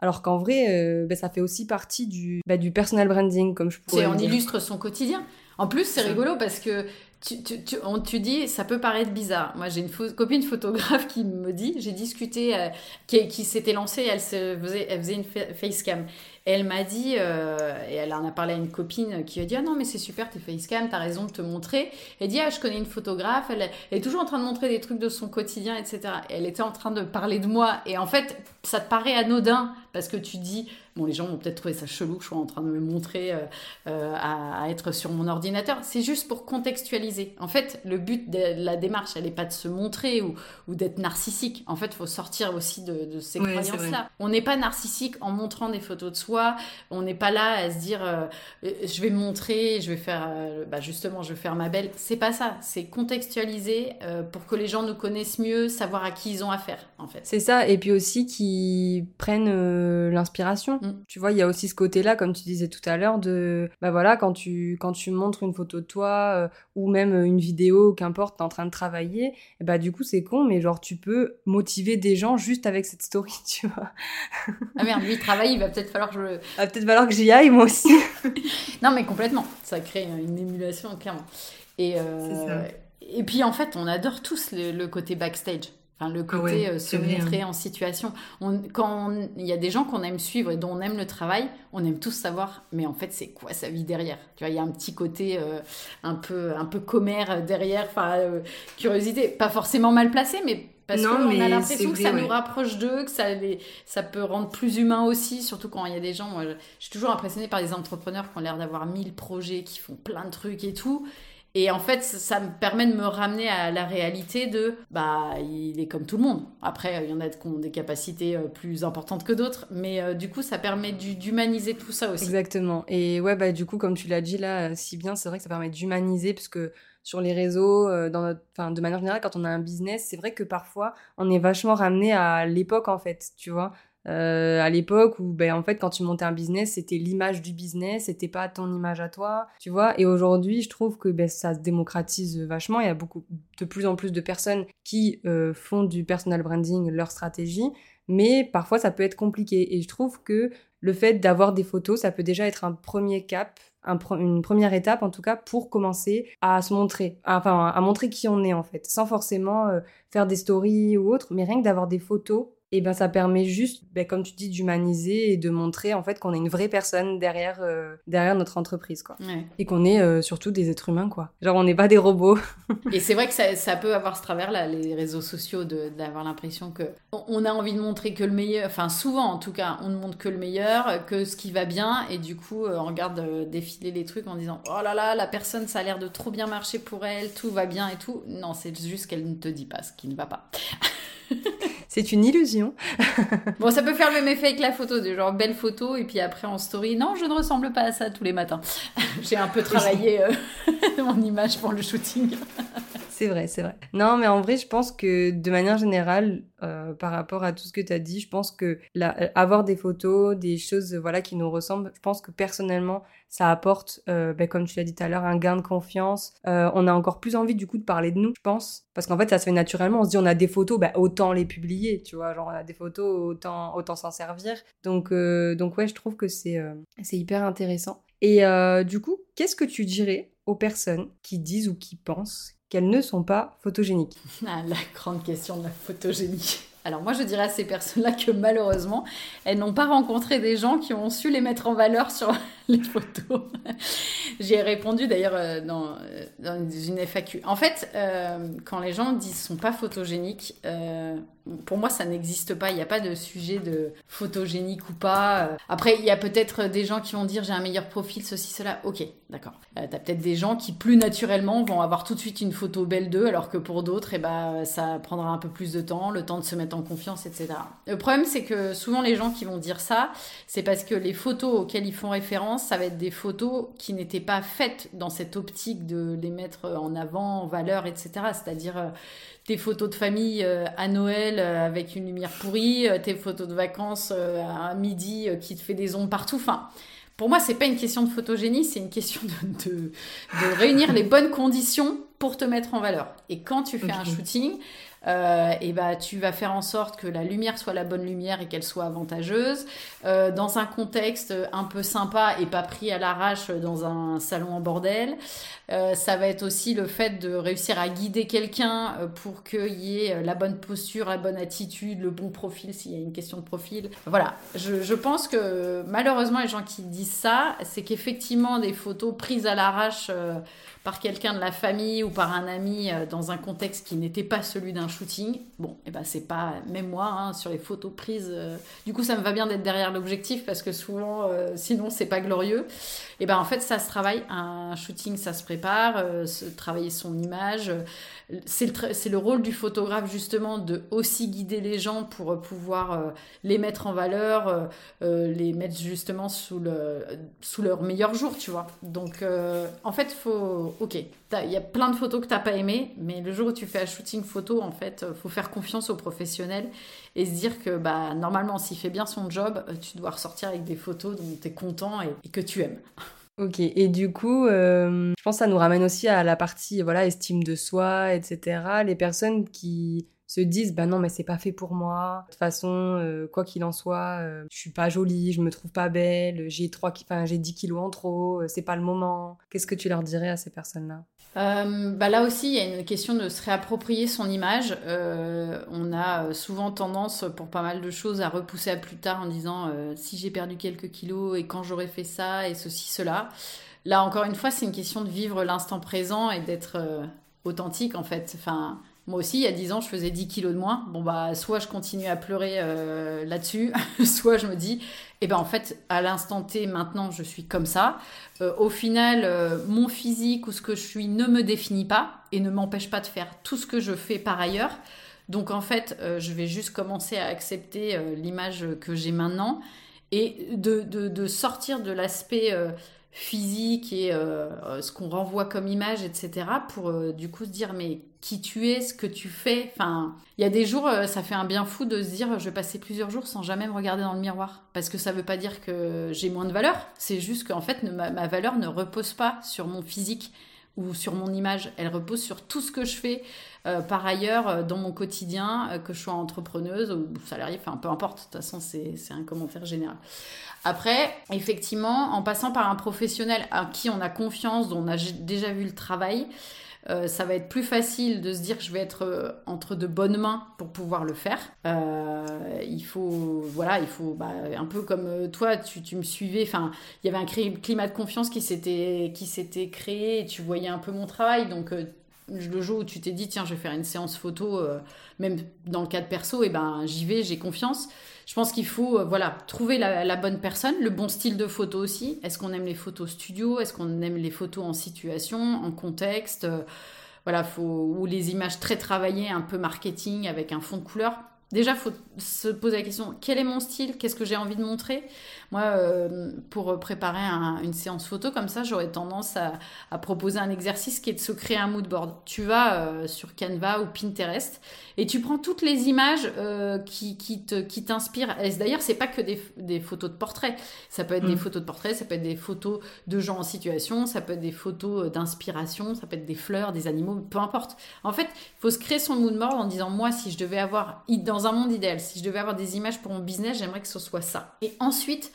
Alors qu'en vrai ben, ça fait aussi partie du, bah, du personal branding, comme je pourrais On illustre son quotidien. En plus, c'est rigolo parce que tu, tu, tu, on, tu dis, ça peut paraître bizarre. Moi, j'ai une copine photographe qui me dit, j'ai discuté, euh, qui, qui s'était lancée, elle, se faisait, elle faisait une facecam. Elle m'a dit, euh, et elle en a parlé à une copine qui a dit Ah non, mais c'est super tes facecam, t'as raison de te montrer. Elle dit Ah, je connais une photographe, elle, est toujours en train de montrer des trucs de son quotidien, etc. Et elle était en train de parler de moi. Et en fait, ça te paraît anodin parce que tu dis Bon, les gens vont peut-être trouver ça chelou que je sois en train de me montrer euh, euh, à, être sur mon ordinateur. C'est juste pour contextualiser. En fait, le but de la démarche, elle n'est pas de se montrer ou, ou d'être narcissique. En fait, il faut sortir aussi de, ces croyances-là. On n'est pas narcissique en montrant des photos de soi. On n'est pas là à se dire euh, je vais me montrer, je vais faire, bah, justement, je vais faire ma belle. C'est pas ça. C'est contextualiser pour que les gens nous connaissent mieux, savoir à qui ils ont affaire, en fait. C'est ça. Et puis aussi qu'ils prennent l'inspiration. Mm. Tu vois, il y a aussi ce côté-là, comme tu disais tout à l'heure, de bah voilà, quand tu quand tu montres une photo de toi euh, ou même une vidéo, qu'importe, t'es en train de travailler, et bah du coup c'est con, mais genre tu peux motiver des gens juste avec cette story, tu vois. ah merde, lui il travaille, il va peut-être falloir que je. va peut-être falloir que j'y aille moi aussi. non mais complètement, ça crée une émulation clairement. Et euh, et puis en fait, on adore tous le côté backstage. Enfin, le côté euh, se montrer en situation. On, quand il y a des gens qu'on aime suivre et dont on aime le travail, on aime tous savoir, mais en fait, c'est quoi sa vie derrière? Tu vois, il y a un petit côté euh, un peu un peu commère derrière, enfin, euh, curiosité, pas forcément mal placée, mais parce qu'on a l'impression que ça nous rapproche d'eux, que ça, les, ça peut rendre plus humain aussi, surtout quand il y a des gens. Moi, je, je suis toujours impressionnée par des entrepreneurs qui ont l'air d'avoir mille projets, qui font plein de trucs et tout. Et en fait, ça me permet de me ramener à la réalité de, bah, il est comme tout le monde. Après, il y en a qui ont des capacités euh, plus importantes que d'autres, mais euh, du coup, ça permet d'humaniser tout ça aussi. Exactement. Et ouais, bah, du coup, comme tu l'as dit là, si bien, c'est vrai que ça permet d'humaniser, parce que sur les réseaux, euh, dans enfin, de manière générale, quand on a un business, c'est vrai que parfois, on est vachement ramené à l'époque, en fait, tu vois. Euh, à l'époque où ben en fait quand tu montais un business c'était l'image du business c'était pas ton image à toi tu vois. Et aujourd'hui je trouve que ben, ça se démocratise vachement. Il y a beaucoup de plus en plus de personnes qui euh, font du personal branding leur stratégie. Mais parfois ça peut être compliqué. Et je trouve que le fait d'avoir des photos ça peut déjà être un premier cap une première étape en tout cas pour commencer à se montrer, enfin à montrer qui on est en fait, sans forcément euh, faire des stories ou autre, mais rien que d'avoir des photos et ben ça permet juste, ben, comme tu dis, d'humaniser et de montrer en fait qu'on est une vraie personne derrière euh, derrière notre entreprise quoi. Et qu'on est euh, surtout des êtres humains quoi. Genre on n'est pas des robots. et c'est vrai que ça, ça, peut avoir ce travers là, les réseaux sociaux, d'avoir l'impression que on a envie de montrer que le meilleur, enfin souvent en tout cas, on ne montre que le meilleur, que ce qui va bien, et du coup euh, on regarde défiler les trucs en disant oh là là la personne ça a l'air de trop bien marcher pour elle, tout va bien et tout. Non c'est juste qu'elle ne te dit pas ce qui ne va pas. C'est une illusion. bon, ça peut faire le même effet avec la photo, de genre belle photo, et puis après en story, non, je ne ressemble pas à ça tous les matins. J'ai un peu travaillé euh, mon image pour le shooting. C'est vrai, c'est vrai. Non, mais en vrai, je pense que de manière générale, euh, par rapport à tout ce que tu as dit, je pense que euh, avoir des photos, des choses voilà qui nous ressemblent, je pense que personnellement, ça apporte, euh, ben, comme tu l'as dit tout à l'heure, un gain de confiance. Euh, on a encore plus envie du coup de parler de nous, je pense, parce qu'en fait ça se fait naturellement. On se dit on a des photos, ben, autant les publier, tu vois, genre on a des photos, autant autant s'en servir. Donc euh, donc ouais, je trouve que c'est c'est hyper intéressant. Et du coup, qu'est-ce que tu dirais aux personnes qui disent ou qui pensent qu'elles ne sont pas photogéniques? Ah, La grande question de la photogénie. Alors moi je dirais à ces personnes-là que malheureusement, elles n'ont pas rencontré des gens qui ont su les mettre en valeur sur les photos. J'ai répondu d'ailleurs euh, dans, euh, dans, une FAQ. En fait, euh, quand les gens disent sont pas photogéniques, pour moi ça n'existe pas. Il n'y a pas de sujet de photogénique ou pas. Après, il y a peut-être des gens qui vont dire j'ai un meilleur profil, ceci, cela. Ok, d'accord. tu as peut-être des gens qui plus naturellement vont avoir tout de suite une photo belle d'eux, alors que pour d'autres, eh ben, ça prendra un peu plus de temps, le temps de se mettre en confiance, etc. Le problème, c'est que souvent les gens qui vont dire ça, c'est parce que les photos auxquelles ils font référence, ça va être des photos qui n'étaient pas faites dans cette optique de les mettre en avant, en valeur, etc. C'est-à-dire euh, tes photos de famille euh, à Noël euh, avec une lumière pourrie, tes photos de vacances à midi qui te fait des ondes partout. Enfin, pour moi, c'est pas une question de photogénie, c'est une question de, de, réunir les bonnes conditions pour te mettre en valeur. Et quand tu fais un shooting, euh, et bah tu vas faire en sorte que la lumière soit la bonne lumière et qu'elle soit avantageuse euh, dans un contexte un peu sympa et pas pris à l'arrache dans un salon en bordel. Euh, ça va être aussi le fait de réussir à guider quelqu'un pour qu'il y ait la bonne posture, la bonne attitude, le bon profil s'il y a une question de profil. Voilà, je, pense que malheureusement les gens qui disent ça, c'est qu'effectivement des photos prises à l'arrache par quelqu'un de la famille ou par un ami dans un contexte qui n'était pas celui d'un shooting, bon, et eh ben c'est pas, même moi, hein, sur les photos prises, euh, du coup ça me va bien d'être derrière l'objectif parce que souvent, euh, sinon c'est pas glorieux. Et ben en fait ça se travaille, un shooting ça se prépare, se travailler son image. C'est le, le, rôle du photographe justement de aussi guider les gens pour pouvoir les mettre en valeur, les mettre justement sous, le, sous leur meilleur jour, tu vois. Donc en fait, faut ok, il y a plein de photos que tu n'as pas aimées, mais le jour où tu fais un shooting photo, en fait, euh, faut faire confiance aux professionnels et se dire que bah, normalement, s'il fait bien son job, euh, tu dois ressortir avec des photos dont tu es content et, que tu aimes. Ok, et du coup, euh, je pense que ça nous ramène aussi à la partie voilà estime de soi, etc. Les personnes qui se disent bah non mais c'est pas fait pour moi de toute façon euh, quoi qu'il en soit euh, je suis pas jolie je me trouve pas belle j'ai trois enfin j'ai 10 kilos en trop euh, c'est pas le moment qu'est-ce que tu leur dirais à ces personnes là bah là aussi, il y a une question de se réapproprier son image. on a souvent tendance, pour pas mal de choses, à repousser à plus tard en disant si j'ai perdu quelques kilos et quand j'aurais fait ça et ceci, cela. Là, encore une fois, c'est une question de vivre l'instant présent et d'être authentique en fait. Enfin, moi aussi, il y a 10 ans, je faisais 10 kilos de moins. Bon, bah, soit je continue à pleurer euh, là-dessus, soit je me dis, eh ben, en fait, à l'instant T, maintenant, je suis comme ça. Euh, au final, euh, mon physique ou ce que je suis ne me définit pas et ne m'empêche pas de faire tout ce que je fais par ailleurs. Donc, en fait, je vais juste commencer à accepter l'image que j'ai maintenant et de, sortir de l'aspect physique et euh, ce qu'on renvoie comme image, etc. pour euh, du coup se dire mais qui tu es, ce que tu fais. Enfin, il y a des jours, euh, ça fait un bien fou de se dire je vais passer plusieurs jours sans jamais me regarder dans le miroir. Parce que ça veut pas dire que j'ai moins de valeur, c'est juste qu'en fait ma, valeur ne repose pas sur mon physique ou sur mon image, elle repose sur tout ce que je fais par ailleurs dans mon quotidien, que je sois entrepreneuse ou salariée, enfin peu importe, de toute façon c'est un commentaire général. Après, effectivement, en passant par un professionnel à qui on a confiance, dont on a déjà vu le travail, euh, ça va être plus facile de se dire que je vais être euh, entre de bonnes mains pour pouvoir le faire. Euh, il faut, voilà, il faut, bah, un peu comme toi, tu, me suivais. Enfin, il y avait un climat de confiance qui s'était qui s'était créé. Et tu voyais un peu mon travail, donc le jour où tu t'es dit tiens je vais faire une séance photo même dans le cadre perso et ben j'y vais j'ai confiance je pense qu'il faut euh, voilà trouver la, bonne personne, le bon style de photo aussi. Est-ce qu'on aime les photos studio? Est-ce qu'on aime les photos en situation, en contexte? Euh, Voilà, faut, ou les images très travaillées, un peu marketing avec un fond de couleur. Déjà, il faut se poser la question quel est mon style? Qu'est-ce que j'ai envie de montrer? Moi, euh, pour préparer une séance photo comme ça, j'aurais tendance à, proposer un exercice qui est de se créer un mood board. Tu vas euh, sur Canva ou Pinterest et tu prends toutes les images euh, qui, qui, te, qui t'inspirent. D'ailleurs, c'est pas que des, photos de portraits. Ça peut être des mm. photos de portraits, ça peut être des photos de gens en situation, ça peut être des photos d'inspiration, ça peut être des fleurs, des animaux, peu importe. En fait, il faut se créer son mood board en disant moi, si je devais avoir dans dans un monde idéal, si je devais avoir des images pour mon business, j'aimerais que ce soit ça. Et ensuite,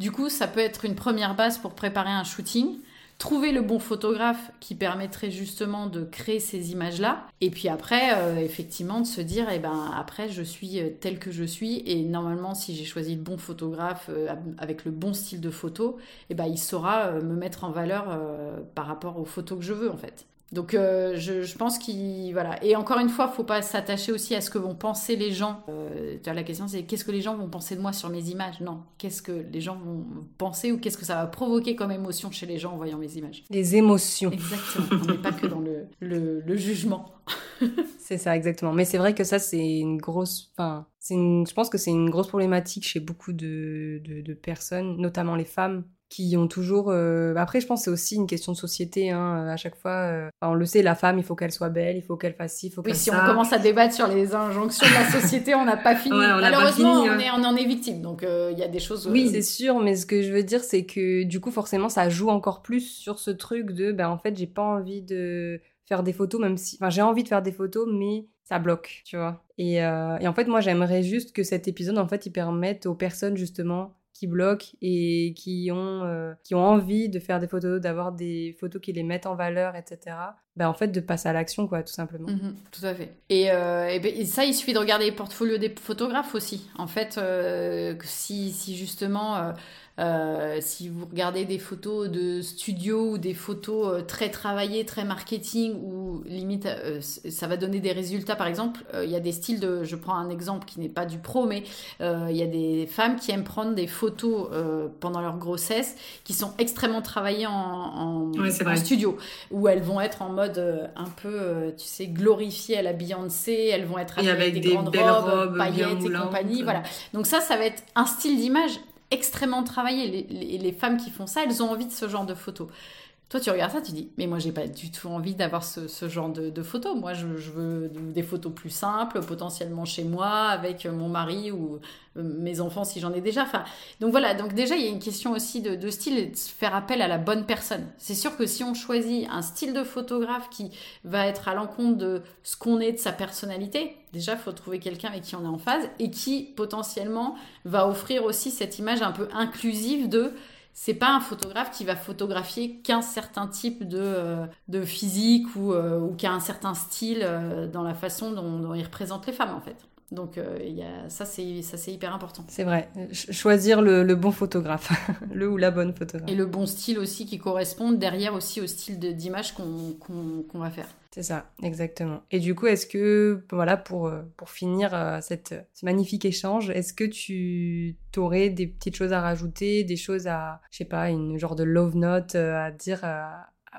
du coup, ça peut être une première base pour préparer un shooting. Trouver le bon photographe qui permettrait justement de créer ces images-là. Et puis après, euh, effectivement, de se dire, eh ben, après, je suis euh, tel que je suis. Et normalement, si j'ai choisi le bon photographe euh, avec le bon style de photo, eh ben, il saura me mettre en valeur par rapport aux photos que je veux, en fait. Donc euh, je, pense qu'il voilà et encore une fois, faut pas s'attacher aussi à ce que vont penser les gens. Euh, la question c'est qu'est-ce que les gens vont penser de moi sur mes images? Non, qu'est-ce que les gens vont penser ou qu'est-ce que ça va provoquer comme émotion chez les gens en voyant mes images? Les émotions. Exactement. On n'est pas que dans le, le, jugement. c'est ça exactement. Mais c'est vrai que ça c'est une grosse, enfin je pense que c'est une grosse problématique chez beaucoup de, de personnes, notamment les femmes qui ont toujours. Euh, après, je pense que c'est aussi une question de société. Hein, à chaque fois, euh, on le sait, la femme, il faut qu'elle soit belle, il faut qu'elle fasse ci, il faut oui, si on commence à débattre sur les injonctions de la société, on n'a pas fini. Malheureusement, on, hein. est, on en est victime. Donc, euh, il y a des choses. Oui, c'est sûr. Mais ce que je veux dire, c'est que du coup, forcément, ça joue encore plus sur ce truc de, ben, en fait, j'ai pas envie de faire des photos, même si, enfin, j'ai envie de faire des photos, mais ça bloque, tu vois. Et, et en fait, moi, j'aimerais juste que cet épisode, en fait, il permette aux personnes justement qui bloquent et qui ont, euh, qui ont envie de faire des photos, d'avoir des photos qui les mettent en valeur, etc. Ben, en fait, de passer à l'action, quoi, tout simplement. Mhm, tout à fait. Euh, et, et, ça, il suffit de regarder les portfolios des photographes aussi. En fait, euh, si, si justement euh, si vous regardez des photos de studio ou des photos euh, très travaillées, très marketing, ou limite euh, ça va donner des résultats, par exemple, il y a des styles de, je prends un exemple qui n'est pas du pro, mais il y a des femmes qui aiment prendre des photos pendant leur grossesse qui sont extrêmement travaillées en, studio, où elles vont être en mode un peu, tu sais, glorifiées à la Beyoncé, elles vont être avec, des, grandes robes, paillettes et compagnie, voilà. Donc ça, ça va être un style d'image extrêmement travaillé. Les, femmes qui font ça, elles ont envie de ce genre de photos. Toi, tu regardes ça, tu dis, mais moi, j'ai pas du tout envie d'avoir ce, genre de, photos. Moi, je, veux des photos plus simples, potentiellement chez moi, avec mon mari ou euh, mes enfants si j'en ai déjà. Donc voilà, donc déjà, il y a une question aussi de, style et de faire appel à la bonne personne. C'est sûr que si on choisit un style de photographe qui va être à l'encontre de ce qu'on est, de sa personnalité, déjà, il faut trouver quelqu'un avec qui on est en phase et qui potentiellement va offrir aussi cette image un peu inclusive de c'est pas un photographe qui va photographier qu'un certain type de, euh, de physique ou, euh, ou qui a un certain style euh, dans la façon dont, dont, il représente les femmes en fait. Donc il y a, ça c'est ça c'est hyper important. C'est vrai, choisir le, le, bon photographe, le ou la bonne photographe. Et le bon style aussi qui corresponde derrière aussi au style d'image qu'on qu'on va faire. C'est ça, exactement. Et du coup, est-ce que, voilà, pour, euh, pour finir euh, cette, ce magnifique échange, est-ce que tu aurais des petites choses à rajouter, des choses à, je sais pas, une genre de love note euh, à dire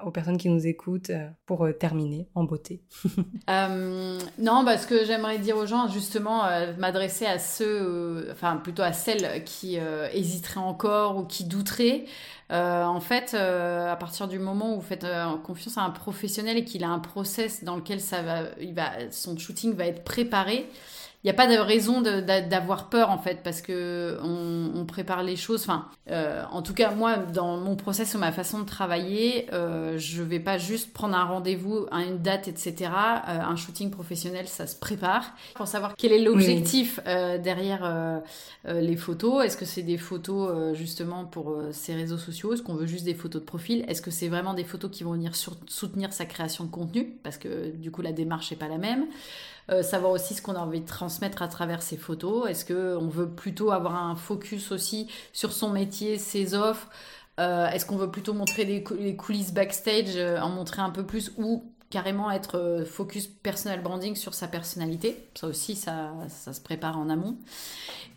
aux personnes qui nous écoutent pour terminer en beauté Non, parce bah, que j'aimerais dire aux gens, justement, m'adresser à ceux, enfin plutôt à celles qui hésiteraient encore ou qui douteraient. Euh, en fait, euh, à partir du moment où vous faites euh, confiance à un professionnel et qu'il a un process dans lequel ça va, il va, son shooting va être préparé, n'y a pas de raison d'avoir peur en fait parce que on, prépare les choses. Enfin, euh, en tout cas moi dans mon process ou ma façon de travailler, euh, je vais pas juste prendre un rendez-vous à une date etc. Euh, un shooting professionnel ça se prépare pour savoir quel est l'objectif euh, derrière les photos. Est-ce que c'est des photos justement pour ces réseaux sociaux? Est-ce qu'on veut juste des photos de profil? Est-ce que c'est vraiment des photos qui vont venir soutenir sa création de contenu? Parce que du coup la démarche n'est pas la même. Euh, savoir aussi ce qu'on a envie de transmettre à travers ces photos. Est-ce qu'on veut plutôt avoir un focus aussi sur son métier, ses offres? Euh, Est-ce qu'on veut plutôt montrer les coulisses backstage, euh, en montrer un peu plus ou carrément être focus personal branding sur sa personnalité? Ça aussi, ça, ça se prépare en amont.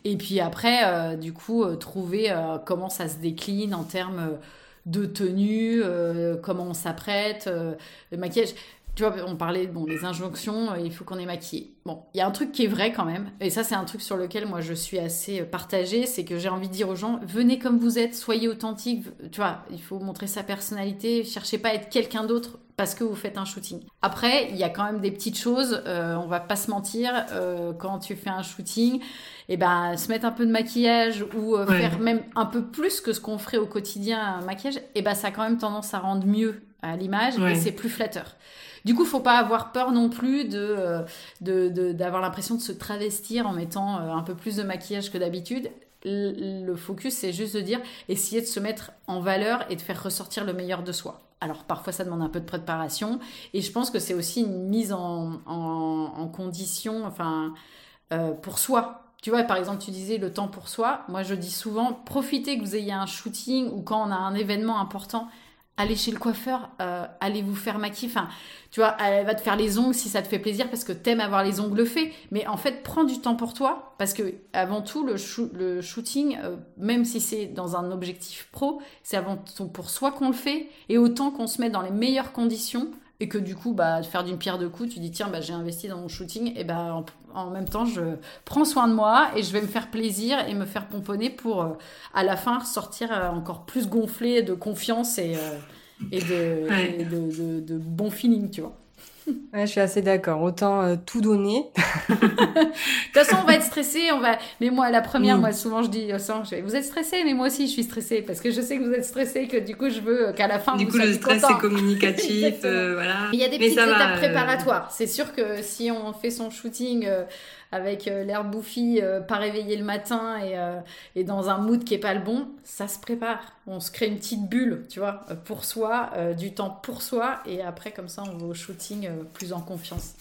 Et puis après, du coup, trouver comment ça se décline en termes de tenue, comment on s'apprête, le maquillage tu vois, on parlait, bon, des injonctions, euh, il faut qu'on ait maquillé. Bon, il y a un truc qui est vrai quand même, et ça, c'est un truc sur lequel moi je suis assez euh, partagée, c'est que j'ai envie de dire aux gens, venez comme vous êtes, soyez authentique, tu vois, il faut montrer sa personnalité, cherchez pas à être quelqu'un d'autre parce que vous faites un shooting. Après, il y a quand même des petites choses, euh, on va pas se mentir, quand tu fais un shooting, et eh ben, se mettre un peu de maquillage ou faire même un peu plus que ce qu'on ferait au quotidien un maquillage, et eh ben, ça a quand même tendance à rendre mieux à l'image et c'est plus flatteur. Du coup, faut pas avoir peur non plus de euh, d'avoir l'impression de se travestir en mettant euh, un peu plus de maquillage que d'habitude. Le focus, c'est juste de dire, essayer de se mettre en valeur et de faire ressortir le meilleur de soi. Alors parfois ça demande un peu de préparation et je pense que c'est aussi une mise en, condition, enfin euh, pour soi. Tu vois, par exemple, tu disais le temps pour soi. Moi, je dis souvent, profitez que vous ayez un shooting ou quand on a un événement important, allez chez le coiffeur, euh, allez vous faire maquiller. Enfin, tu vois, elle va te faire les ongles si ça te fait plaisir parce que t'aimes avoir les ongles faits. Mais en fait, prends du temps pour toi parce que avant tout, le, shooting, euh, même si c'est dans un objectif pro, c'est avant tout pour soi qu'on le fait et autant qu'on se met dans les meilleures conditions et que du coup, bah, faire d'une pierre deux coups, tu dis tiens, bah, j'ai investi dans mon shooting, et bah, en, même temps, je prends soin de moi et je vais me faire plaisir et me faire pomponner pour euh, à la fin sortir euh, encore plus gonflé de confiance et, euh, et, de, de, de, bon feeling, tu vois. Ouais, je suis assez d'accord. Autant euh, tout donner. de toute façon, on va être stressé. On va. Mais moi, la première, moi, souvent, je dis, vous êtes stressé, mais moi aussi, je suis stressé parce que je sais que vous êtes stressé, que du coup, je veux qu'à la fin, du vous coup, le stress c'est communicatif, voilà. Il y a des petites étapes préparatoires. C'est sûr que si on fait son shooting avec euh, l'air bouffi, euh, pas réveillé le matin et, euh, et, dans un mood qui est pas le bon, ça se prépare. On se crée une petite bulle, tu vois, pour soi, du temps pour soi, et après comme ça on va au shooting plus en confiance.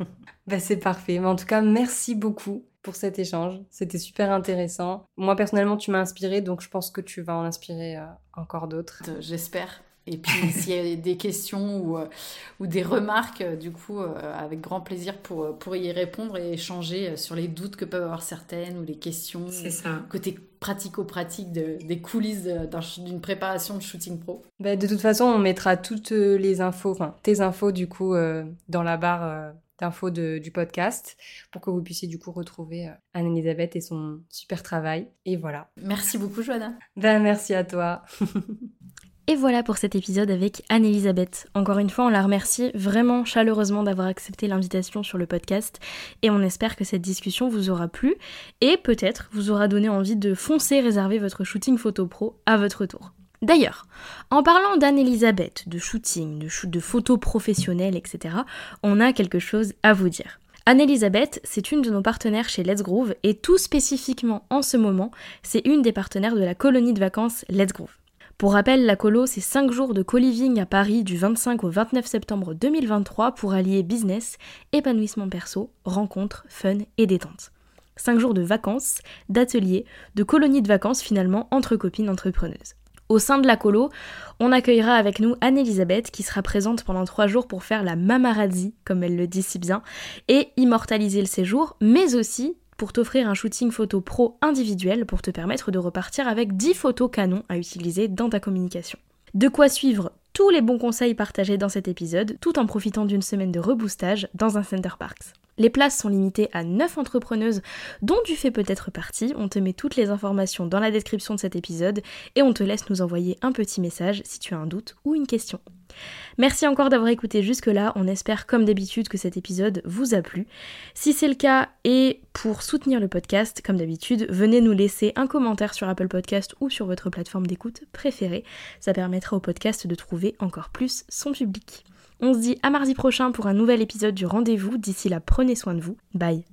bah, c'est parfait. Mais en tout cas, merci beaucoup pour cet échange. C'était super intéressant. Moi personnellement, tu m'as inspiré, donc je pense que tu vas en inspirer encore d'autres. J'espère. Et puis s'il y a des questions ou, euh, ou des remarques, euh, du coup, euh, avec grand plaisir pour, pour y répondre et échanger sur les doutes que peuvent avoir certaines ou les questions. C'est ça. Côté pratico-pratique des coulisses d'une préparation de shooting pro. Bah, de toute façon, on mettra toutes les infos, enfin tes infos du coup, dans la barre d'infos du podcast pour que vous puissiez du coup retrouver Anne-Elisabeth et son super travail. Et voilà. Merci beaucoup, Joanna. Ben, merci à toi. Et voilà pour cet épisode avec Anne-Elisabeth. Encore une fois, on la remercie vraiment chaleureusement d'avoir accepté l'invitation sur le podcast et on espère que cette discussion vous aura plu et peut-être vous aura donné envie de foncer réserver votre shooting photo pro à votre tour. D'ailleurs, en parlant d'Anne-Elisabeth, de shooting, de, photos professionnelles, etc., on a quelque chose à vous dire. Anne-Elisabeth, c'est une de nos partenaires chez Let's Groove et tout spécifiquement en ce moment, c'est une des partenaires de la colonie de vacances Let's Groove. Pour rappel, la colo, c'est 5 jours de co-living à Paris du 25 au 29 septembre 2023 pour allier business, épanouissement perso, rencontres, fun et détente. 5 jours de vacances, d'ateliers, de colonies de vacances finalement entre copines entrepreneuses. Au sein de la colo, on accueillera avec nous Anne-Elisabeth qui sera présente pendant 3 jours pour faire la mamarazzi, comme elle le dit si bien, et immortaliser le séjour, mais aussi pour t'offrir un shooting photo pro individuel pour te permettre de repartir avec 10 photos canon à utiliser dans ta communication. De quoi suivre tous les bons conseils partagés dans cet épisode, tout en profitant d'une semaine de reboostage dans un Center Parks. Les places sont limitées à 9 entrepreneuses, dont tu fais peut-être partie. On te met toutes les informations dans la description de cet épisode et on te laisse nous envoyer un petit message si tu as un doute ou une question. Merci encore d'avoir écouté jusque-là, on espère comme d'habitude que cet épisode vous a plu. Si c'est le cas et pour soutenir le podcast, comme d'habitude, venez nous laisser un commentaire sur Apple Podcast ou sur votre plateforme d'écoute préférée. Ça permettra au podcast de trouver encore plus son public. On se dit à mardi prochain pour un nouvel épisode du rendez-vous. D'ici là, prenez soin de vous. Bye.